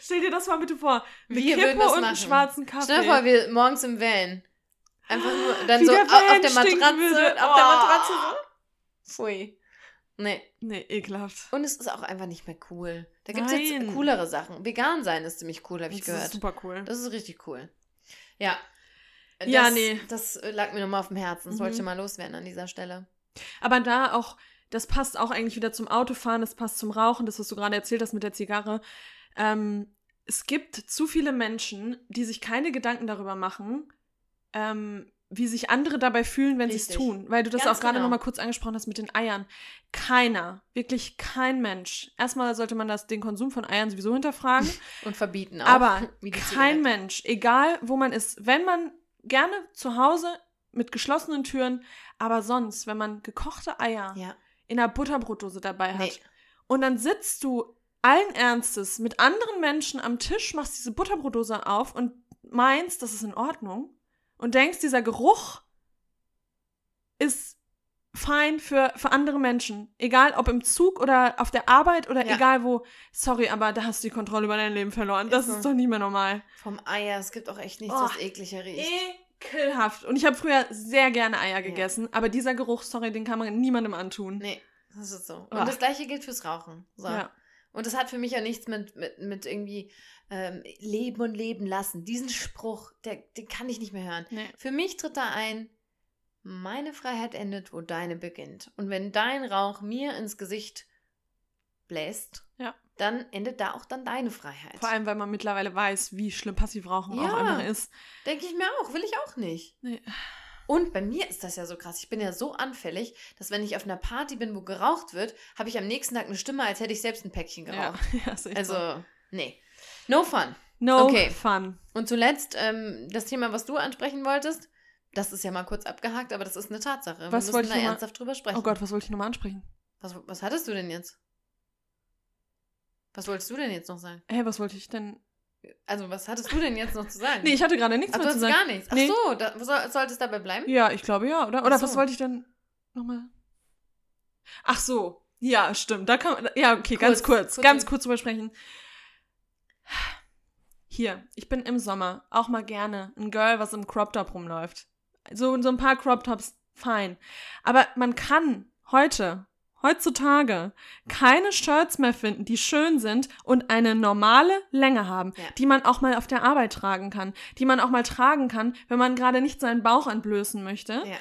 Stell dir das mal bitte vor. Eine Wir Kippe und machen. schwarzen Kaffee. Stell dir vor, wir morgens im Van. Einfach nur, dann Wie so der auf, der Matratze, würde. auf der Oh. Matratze. Pfui. Nee. Nee, ekelhaft. Und es ist auch einfach nicht mehr cool. Da gibt es jetzt coolere Sachen. Vegan sein ist ziemlich cool, habe ich das ist gehört. super cool. Das ist richtig cool. Ja. Das, Ja, nee. Das äh, lag mir nochmal auf dem Herzen. Das wollte ich Mhm. mal loswerden an dieser Stelle. Aber da auch, das passt auch eigentlich wieder zum Autofahren, das passt zum Rauchen, das, was du gerade erzählt hast mit der Zigarre. Ähm, es gibt zu viele Menschen, die sich keine Gedanken darüber machen, ähm, wie sich andere dabei fühlen, wenn sie es tun. Weil du das Ganz auch gerade genau. noch mal kurz angesprochen hast mit den Eiern. Keiner, wirklich kein Mensch. Erstmal sollte man das, den Konsum von Eiern sowieso hinterfragen. Und verbieten auch. Aber kein. Mensch, egal wo man ist, wenn man gerne zu Hause mit geschlossenen Türen, aber sonst, wenn man gekochte Eier Ja. in einer Butterbrotdose dabei hat Nee. und dann sitzt du allen Ernstes mit anderen Menschen am Tisch, machst diese Butterbrotdose auf und meinst, das ist in Ordnung und denkst, dieser Geruch ist fein für, für andere Menschen. Egal ob im Zug oder auf der Arbeit oder Ja. egal wo. Sorry, aber da hast du die Kontrolle über dein Leben verloren. Das Ist ist doch nicht mehr normal. Vom Eier. Es gibt auch echt nichts, Oh. was ekliger riecht. Ekelhaft. Und ich habe früher sehr gerne Eier gegessen, aber dieser Geruch, sorry, den kann man niemandem antun. Nee, das ist so. Und Ah. das gleiche gilt fürs Rauchen. So. Ja. Und das hat für mich ja nichts mit, mit, mit irgendwie ähm, Leben und Leben lassen. Diesen Spruch, der, den kann ich nicht mehr hören. Nee. Für mich tritt da ein, meine Freiheit endet, wo deine beginnt. Und wenn dein Rauch mir ins Gesicht bläst, Ja. dann endet da auch dann deine Freiheit. Vor allem, weil man mittlerweile weiß, wie schlimm Passivrauchen auch Ja. einfach ist. Denke ich mir auch, will ich auch nicht. Nee. Und bei mir ist das ja so krass. Ich bin ja so anfällig, dass wenn ich auf einer Party bin, wo geraucht wird, habe ich am nächsten Tag eine Stimme, als hätte ich selbst ein Päckchen Ja, geraucht. ja echt Also, so. nee. No fun. No okay. fun. Und zuletzt ähm, das Thema, was du ansprechen wolltest. Das ist ja mal kurz abgehakt, aber das ist eine Tatsache. Was Wir müssen da noch mal- ernsthaft drüber sprechen. Oh Gott, was wollte ich nochmal ansprechen? Was, was hattest du denn jetzt? Was wolltest du denn jetzt noch sagen? Hä, was wollte ich denn? Also, was hattest du denn jetzt noch zu sagen? Nee, ich hatte gerade nichts Ach, du mehr zu sagen. gar nichts. Ach Nee. so, da, soll, sollte es dabei bleiben? Ja, ich glaube ja, oder? Oder so. was wollte ich denn nochmal? Ach so, ja, stimmt. Da kann man, ja, okay, ganz Kurz, kurz, kurz ganz kurz drüber sprechen. Hier, ich bin im Sommer auch mal gerne ein Girl, was im Crop Top rumläuft. So, so ein paar Crop Tops, fein. Aber man kann heute, heutzutage, keine Shirts mehr finden, die schön sind und eine normale Länge haben, Ja. die man auch mal auf der Arbeit tragen kann, die man auch mal tragen kann, wenn man gerade nicht seinen Bauch entblößen möchte. Ja,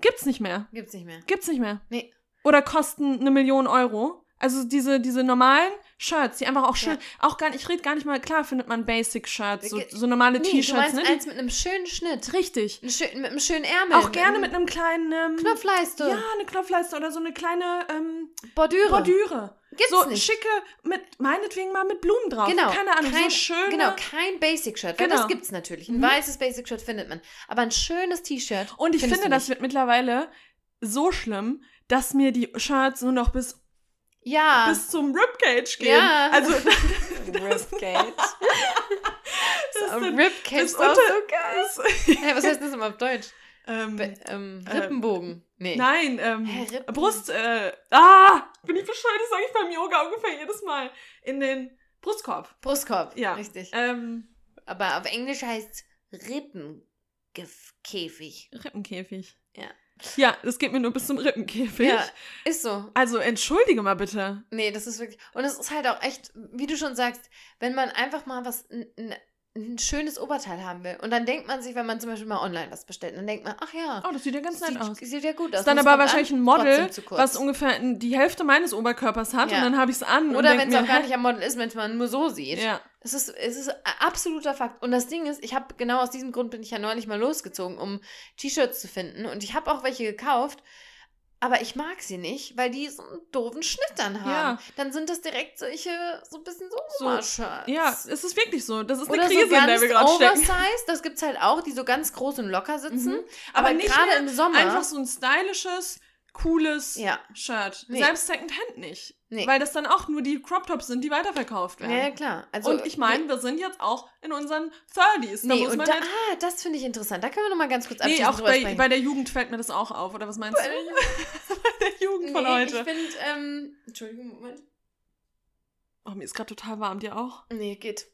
Gibt's nicht mehr. gibt's nicht mehr. Gibt's nicht mehr. Nee. Oder kosten eine Million Euro. Also diese, diese normalen Shirts, die einfach auch schön, auch gar nicht, ich rede gar nicht mal, klar findet man Basic-Shirts, so, so normale Nee, T-Shirts, ne? eins mit einem schönen Schnitt. Richtig. Ein schön, mit einem schönen Ärmel. Auch gerne mit einem kleinen ähm, Knopfleiste. Ja, eine Knopfleiste oder so eine kleine ähm, Bordüre. Bordüre. Gibt's so nicht. schicke, mit, meinetwegen mal mit Blumen drauf. Genau. Keine Ahnung, kein, so schöne. Genau, kein Basic-Shirt. Weil Genau. das gibt's natürlich. Ein Mhm. weißes Basic-Shirt findet man. Aber ein schönes T-Shirt. Und ich finde, das wird mittlerweile so schlimm, dass mir die Shirts nur noch bis, Ja. bis zum Ribcage gehen. Ja. Also Ribcage. das so, sind- Ribcage das ist auch so geil. Hey, was heißt das immer auf Deutsch? ähm, Be ähm, äh, Rippenbogen. Nee. Nein, ähm, Hä? Brust, äh, ah, bin ich bescheuert, das sage ich beim Yoga ungefähr jedes Mal. In den Brustkorb. Brustkorb. Ja. Richtig. Ähm, Aber auf Englisch heißt Rippenkäfig. Rippenkäfig. Ja. Ja, das geht mir nur bis zum Rippenkäfig. Ja, ist so. Also entschuldige mal bitte. Nee, das ist wirklich. Und es ist halt auch echt, wie du schon sagst, wenn man einfach mal was, ein, schönes Oberteil haben will. Und dann denkt man sich, wenn man zum Beispiel mal online was bestellt, dann denkt man, ach ja, Oh, das sieht ja ganz nett aus. sieht ja gut aus. Ist dann aber wahrscheinlich an, ein Model, was ungefähr die Hälfte meines Oberkörpers hat Ja. und dann habe ich es an. Oder wenn es auch gar nicht am Model ist, wenn man nur so sieht. Ja. Es ist, es ist absoluter Fakt. Und das Ding ist, ich habe genau aus diesem Grund bin ich ja neulich mal losgezogen, um T-Shirts zu finden. Und ich habe auch welche gekauft. Aber ich mag sie nicht, weil die so einen doofen Schnitt dann haben. Ja. Dann sind das direkt solche, so ein bisschen so So. Ja, es ist wirklich so. Das ist eine Oder Krise, so in der wir gerade stecken. oversized, das gibt's halt auch, die so ganz groß und locker sitzen. Mhm. Aber, Aber nicht gerade im Sommer. Einfach so ein stylisches, cooles Ja. Shirt. Nee. Selbst Secondhand nicht. Nee. Weil das dann auch nur die Crop Tops sind, die weiterverkauft werden. ja, ja, klar. Also, und ich meine, wir sind jetzt auch in unseren 30s. Da nee, und da, halt ah, das finde ich interessant. Da können wir noch mal ganz kurz Nee, abschließend auch bei, sprechen. bei der Jugend fällt mir das auch auf, oder was meinst Bei du? bei der Jugend von nee, heute. ich finde, ähm, Entschuldigung, Moment. oh, mir ist gerade total warm, dir auch? Nee, geht.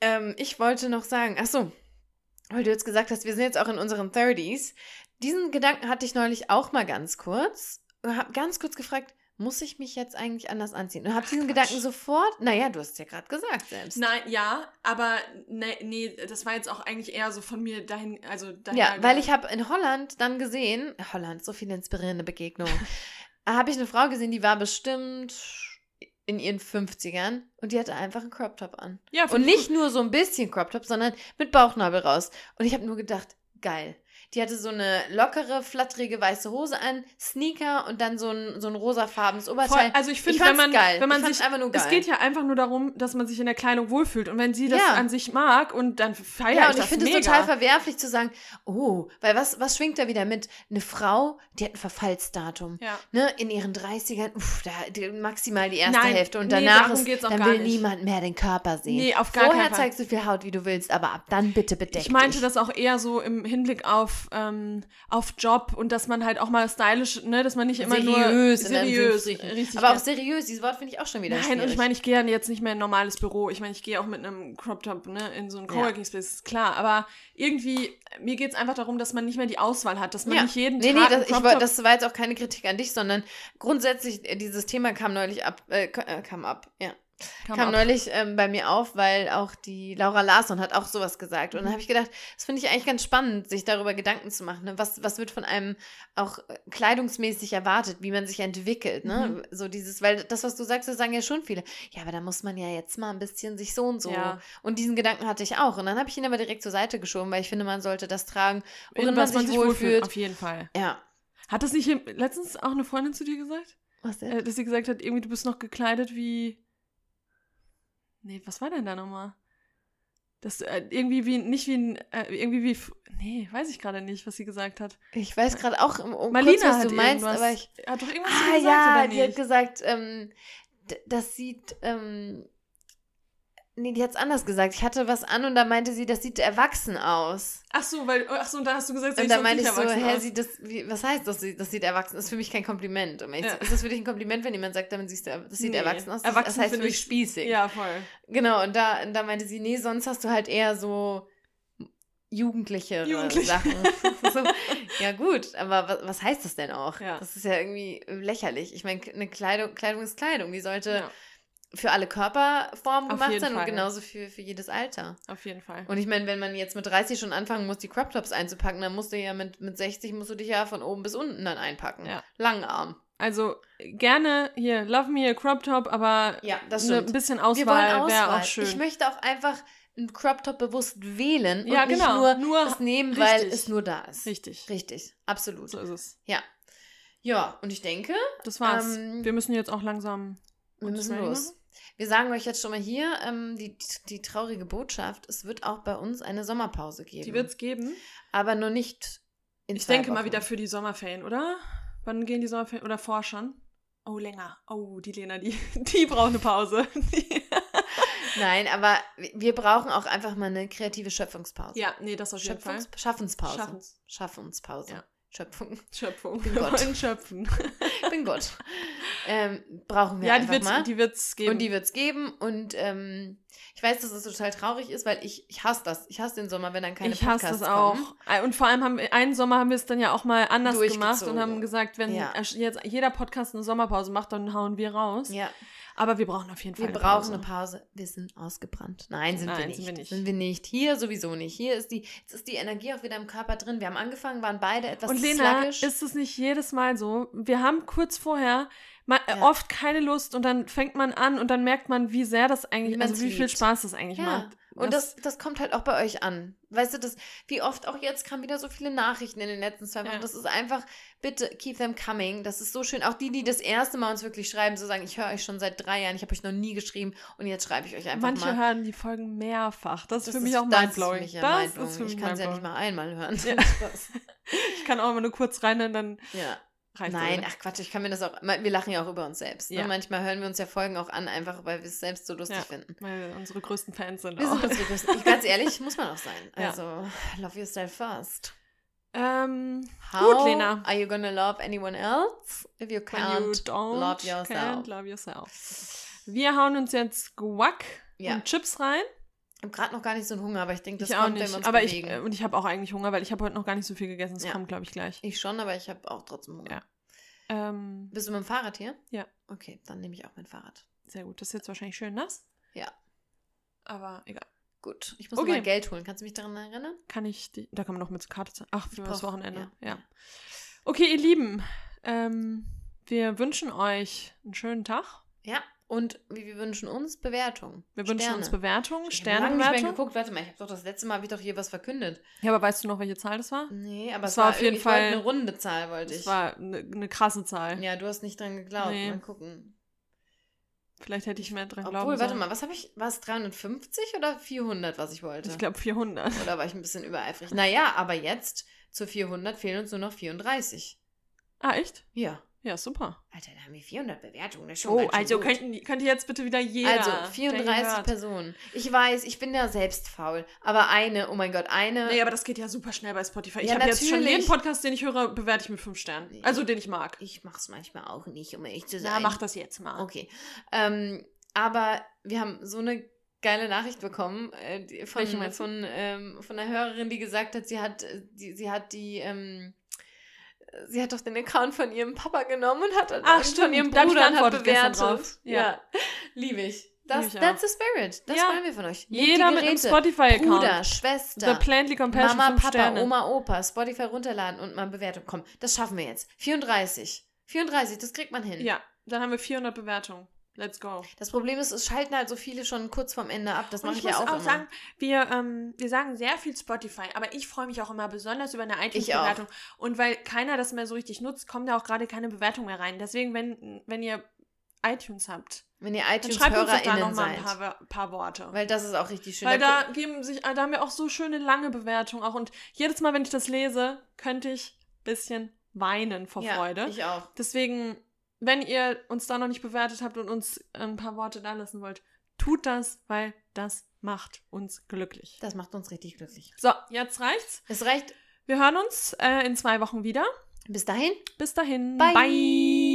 Ähm, ich wollte noch sagen, ach so, weil du jetzt gesagt hast, wir sind jetzt auch in unseren 30s. Diesen Gedanken hatte ich neulich auch mal ganz kurz. Und hab ganz kurz gefragt, muss ich mich jetzt eigentlich anders anziehen? Und habe diesen Quatsch. Gedanken sofort, naja, du hast es ja gerade gesagt selbst. Nein, ja, aber nee, nee, das war jetzt auch eigentlich eher so von mir dahin, also daher Ja, weil ich habe in Holland dann gesehen, Holland, so viele inspirierende Begegnungen, habe ich eine Frau gesehen, die war bestimmt in ihren 50ern und die hatte einfach einen Crop Top an. ja, Und nicht nur so ein bisschen Crop Top, sondern mit Bauchnabel raus. Und ich habe nur gedacht, geil. Die hatte so eine lockere, flatterige weiße Hose an, Sneaker und dann so ein, so ein rosafarbenes Voll, Oberteil. also ich finde, wenn man, geil. wenn man sich, einfach nur geil. es geht ja einfach nur darum, dass man sich in der Kleidung wohlfühlt und wenn sie das Ja. an sich mag und dann feiere ja, ich und ich finde es total verwerflich zu sagen, oh, weil was, was schwingt da wieder mit? Eine Frau, die hat ein Verfallsdatum. ja. Ne, in ihren 30ern, uff, da, die, maximal die erste Nein, Hälfte und nee, danach darum ist, dann will nicht. niemand mehr den Körper sehen. Nee, auf gar Vorher keinen Fall. zeigst du viel Haut, wie du willst, aber ab dann bitte bedeckt Ich meinte dich. das auch eher so im Hinblick auf, ähm, auf Job und dass man halt auch mal stylisch, ne, dass man nicht immer seriös, nur seriös, richtig. Aber auch seriös, dieses Wort finde ich auch schon wieder Nein, schwierig. und ich meine, ich gehe ja jetzt nicht mehr in ein normales Büro. Ich meine, ich gehe auch mit einem Crop Top ne, in so Ja. Coworking Space, ist klar. Aber irgendwie, mir geht es einfach darum, dass man nicht mehr die Auswahl hat, dass man ja. nicht jeden nee, Tag nee, das, ich, Top das war jetzt auch keine Kritik an dich, sondern grundsätzlich, äh, dieses Thema kam neulich ab, äh, äh, kam ab, ja. Kam kam neulich ähm, bei mir auf, weil auch die Laura Larsson hat auch sowas gesagt. Und Mhm. dann habe ich gedacht, das finde ich eigentlich ganz spannend, sich darüber Gedanken zu machen. Ne? Was, was wird von einem auch äh, kleidungsmäßig erwartet, wie man sich entwickelt. Ne? Mhm. So dieses, weil das, was du sagst, das sagen ja schon viele. Ja, aber da muss man ja jetzt mal ein bisschen sich so und so. Ja. Und diesen Gedanken hatte ich auch. Und dann habe ich ihn aber direkt zur Seite geschoben, weil ich finde, man sollte das tragen, In worin was man sich wohlfühlt. Auf jeden Fall. Ja. Hat das nicht letztens auch eine Freundin zu dir gesagt? Was denn? Äh, dass sie gesagt hat, irgendwie du bist noch gekleidet wie. Nee, was war denn da nochmal? Das äh, irgendwie wie, nicht wie ein, äh, irgendwie wie, nee, weiß ich gerade nicht, was sie gesagt hat. Ich weiß gerade auch um, um Marlina kurz, was hat du meinst, aber ich. hat doch irgendwas Ah gesagt, ja, oder die hat nicht? gesagt, ähm, das sieht, ähm, nee, die hat es anders gesagt. Ich hatte was an und da meinte sie, das sieht erwachsen aus. Ach so, weil, ach so, und da hast du gesagt, Und sie da sonst meinte nicht ich so, erwachsen hä, aus. sieht das, wie, was heißt das, das sieht erwachsen? Das ist für mich kein Kompliment. Ja. Ist das für dich ein Kompliment, wenn jemand sagt, damit siehst du, das sieht Nee. erwachsen aus? Das, Erwachsen das heißt für mich ich- spießig. Ja, voll. Genau, und da, und da meinte sie, nee, sonst hast du halt eher so jugendliche Jugendliche. Sachen. so, ja gut, aber was, was heißt das denn auch? Ja. Das ist ja irgendwie lächerlich. Ich meine, eine Kleidung, Kleidung ist Kleidung. Die sollte Ja, für alle Körperformen Auf gemacht jeden sein und Fall. genauso für, für jedes Alter. auf jeden Fall. Und ich meine, wenn man jetzt mit 30 schon anfangen muss, die Crop Tops einzupacken, dann musst du ja mit, mit 60 musst du dich ja von oben bis unten dann einpacken. Ja. Langarm. Also gerne hier, love me a Crop Top, aber Ja, das ne, stimmt. ein bisschen Wir wollen Auswahl wäre auch schön. Ich möchte auch einfach einen Crop Top bewusst wählen Ja, und nicht genau. nur, Nur das nehmen, weil richtig. es nur da ist. Richtig. Richtig, absolut. So ist es. Ja, und ich denke, Das war's. Ähm, wir müssen jetzt auch langsam. wir müssen los. machen. Wir sagen euch jetzt schon mal hier ähm, die, die traurige Botschaft, es wird auch bei uns eine Sommerpause geben. Die wird's geben. Aber nur nicht in Ich denke mal Wochen. wieder für die Sommerferien, oder? Wann gehen die Sommerferien? Oder vor schon? Oh, länger. Oh, die Lena, die, die braucht eine Pause. Die- Nein, aber wir brauchen auch einfach mal eine kreative Schöpfungspause. ja, nee, das auf jeden Fall. Schöpfungs Schaffenspause. Schaffens. Schaffenspause. Ja. Schöpfung. Schöpfung. Bin Wir Gott. wollen schöpfen. Ich bin Gott. ähm, brauchen wir Ja, die einfach wird's, mal. die wird's geben. Und die wird es geben. Und ähm, ich weiß, dass es total traurig ist, weil ich, ich hasse das. Ich hasse den Sommer, wenn dann keine ich hasse Podcasts das auch. kommen. Äh, Und vor allem haben wir, einen Sommer haben wir es dann ja auch mal anders gemacht und haben gesagt, wenn Ja. jetzt jeder Podcast eine Sommerpause macht, dann hauen wir raus. Ja, Aber wir brauchen auf jeden Fall wir eine brauchen Pause. eine Pause. Wir sind ausgebrannt. Nein, sind, wir, Nein, nicht. sind wir nicht. Sind wir nicht. Hier sowieso nicht. Hier ist die, jetzt ist die Energie auch wieder im Körper drin. Wir haben angefangen, waren beide etwas Und Lena, sluggish. ist es nicht jedes Mal so? Wir haben kurz vorher mal, äh, Ja. oft keine Lust und dann fängt man an und dann merkt man, wie sehr das eigentlich, Wie also wie viel. Spaß das eigentlich Ja, macht. Und das, das kommt halt auch bei euch an. Weißt du, das, wie oft auch jetzt kamen wieder so viele Nachrichten in den letzten zwei Wochen. Ja. Das ist einfach, bitte keep them coming. Das ist so schön. Auch die, die das erste Mal uns wirklich schreiben, so sagen, ich höre euch schon seit drei Jahren, ich habe euch noch nie geschrieben und jetzt schreibe ich euch einfach Manche mal. hören die Folgen mehrfach. Das ist Das für mich ist- auch das ist mindblowing. für mich ja Das mindblowing. ist für mich Ich kann es ja nicht mindblowing. mal einmal hören. Ja. Ich kann auch immer nur kurz rein und dann ja. Reicht Nein, es. ach Quatsch, ich kann mir das auch. Wir lachen ja auch über uns selbst. Ne? Ja. Manchmal hören wir uns ja Folgen auch an, einfach weil wir es selbst so lustig Ja. finden. Weil wir unsere größten Fans sind. Wir auch. sind unsere größten. Ich, ganz ehrlich, muss man auch sein. Ja. Also, love yourself first. ähm, How Gut, Lena. are you gonna love anyone else if you can't you love yourself? can't love yourself. Wir hauen uns jetzt Guac Ja. und Chips rein. Ich habe gerade noch gar nicht so einen Hunger, aber ich denke, das ich auch kommt, wenn nicht. wir uns Aber ich, bewegen. äh, und ich habe auch eigentlich Hunger, weil ich habe heute noch gar nicht so viel gegessen. Das Ja. kommt, glaube ich, gleich. ich schon, aber ich habe auch trotzdem Hunger. Ja. Ähm, Bist du mit dem Fahrrad hier? Ja. Okay, dann nehme ich auch mein Fahrrad. sehr gut. Das ist jetzt wahrscheinlich schön nass. Ja. Aber egal. Gut. Ich muss Okay. mal Geld holen. Kannst du mich daran erinnern? Kann ich die. Da kann man noch mit Karte zahlen. Ach, für Ich das brauch- Wochenende. ja. Ja. Okay, ihr Lieben. Ähm, wir wünschen euch einen schönen Tag. Ja. Und wir wünschen uns Bewertungen. Wir wünschen Sterne. uns Bewertungen, Ich habe nicht mehr geguckt. Warte mal, ich habe doch das letzte Mal, habe ich doch hier was verkündet. Ja, aber weißt du noch, welche Zahl das war? Nee, aber Es es war war auf jeden Fall- eine runde Zahl, wollte ich. Das war eine, eine krasse Zahl. ja, du hast nicht dran geglaubt. Nee. Mal gucken. Vielleicht hätte ich mehr dran glauben Obwohl, warte mal, was habe ich? War es 350 oder 400, was ich wollte? Ich glaube 400. Oder war ich ein bisschen übereifrig? Naja, aber jetzt zu 400 fehlen uns nur noch 34. Ah, echt? Ja. Ja, super. Alter, da haben wir 400 Bewertungen. Das ist schon Oh, also gut. könnten, die- könnte jetzt bitte wieder jeder. Also der hier 34 hört. Personen. Ich weiß, ich bin ja selbst faul. Aber eine, oh mein Gott, eine. Nee, aber das geht ja super schnell bei Spotify. Ich Ja, habe jetzt schon jeden Podcast, den ich höre, bewerte ich mit fünf Sternen. Nee. Also den ich mag. Ich mach's manchmal auch nicht, um ehrlich zu Na, sein. mach das jetzt mal. Okay. Ähm, aber wir haben so eine geile Nachricht bekommen äh, von, von, ähm, von einer Hörerin, die gesagt hat, sie hat äh, die, sie hat die, ähm, sie hat doch den Account von ihrem Papa genommen und hat Ach, und von stimmt. ihrem Bruder und hat bewertet. drauf. Ja, Ja. liebe ich. Das, Lieb ich that's the spirit. Das Ja. wollen wir von euch. Nehmt Jeder mit einem. Spotify-Account. Bruder, Schwester, The Plantly Compassion, Mama, Papa, Sterne. Oma, Opa, Spotify runterladen und mal Bewertung. Komm, das schaffen wir jetzt. 34. 34, das kriegt man hin. Ja, dann haben wir 400 Bewertungen. Let's go. Das Problem ist, es schalten halt so viele schon kurz vorm Ende ab. Das mache ich ich ja muss auch, auch immer. sagen, wir, ähm, wir sagen sehr viel Spotify, aber ich freue mich auch immer besonders über eine Ich iTunes-Bewertung. Und weil keiner das mehr so richtig nutzt, kommen da auch gerade keine Bewertungen mehr rein. Deswegen, wenn, wenn ihr iTunes habt Wenn ihr Dann schreibt uns da iTunes-HörerInnen noch mal ein paar, paar Worte. Weil das ist auch richtig schön. Weil Da da geben sich, da haben wir auch so schöne lange Bewertungen auch. Und jedes Mal, wenn ich das lese, könnte ich ein bisschen weinen vor ja, Freude. Ich auch. Deswegen, wenn ihr uns da noch nicht bewertet habt und uns ein paar Worte da lassen wollt, tut das, weil das macht uns glücklich. Das macht uns richtig glücklich. So, jetzt reicht's. Es reicht. Wir hören uns äh, in zwei Wochen wieder. Bis dahin. Bis dahin. Bye. Bye.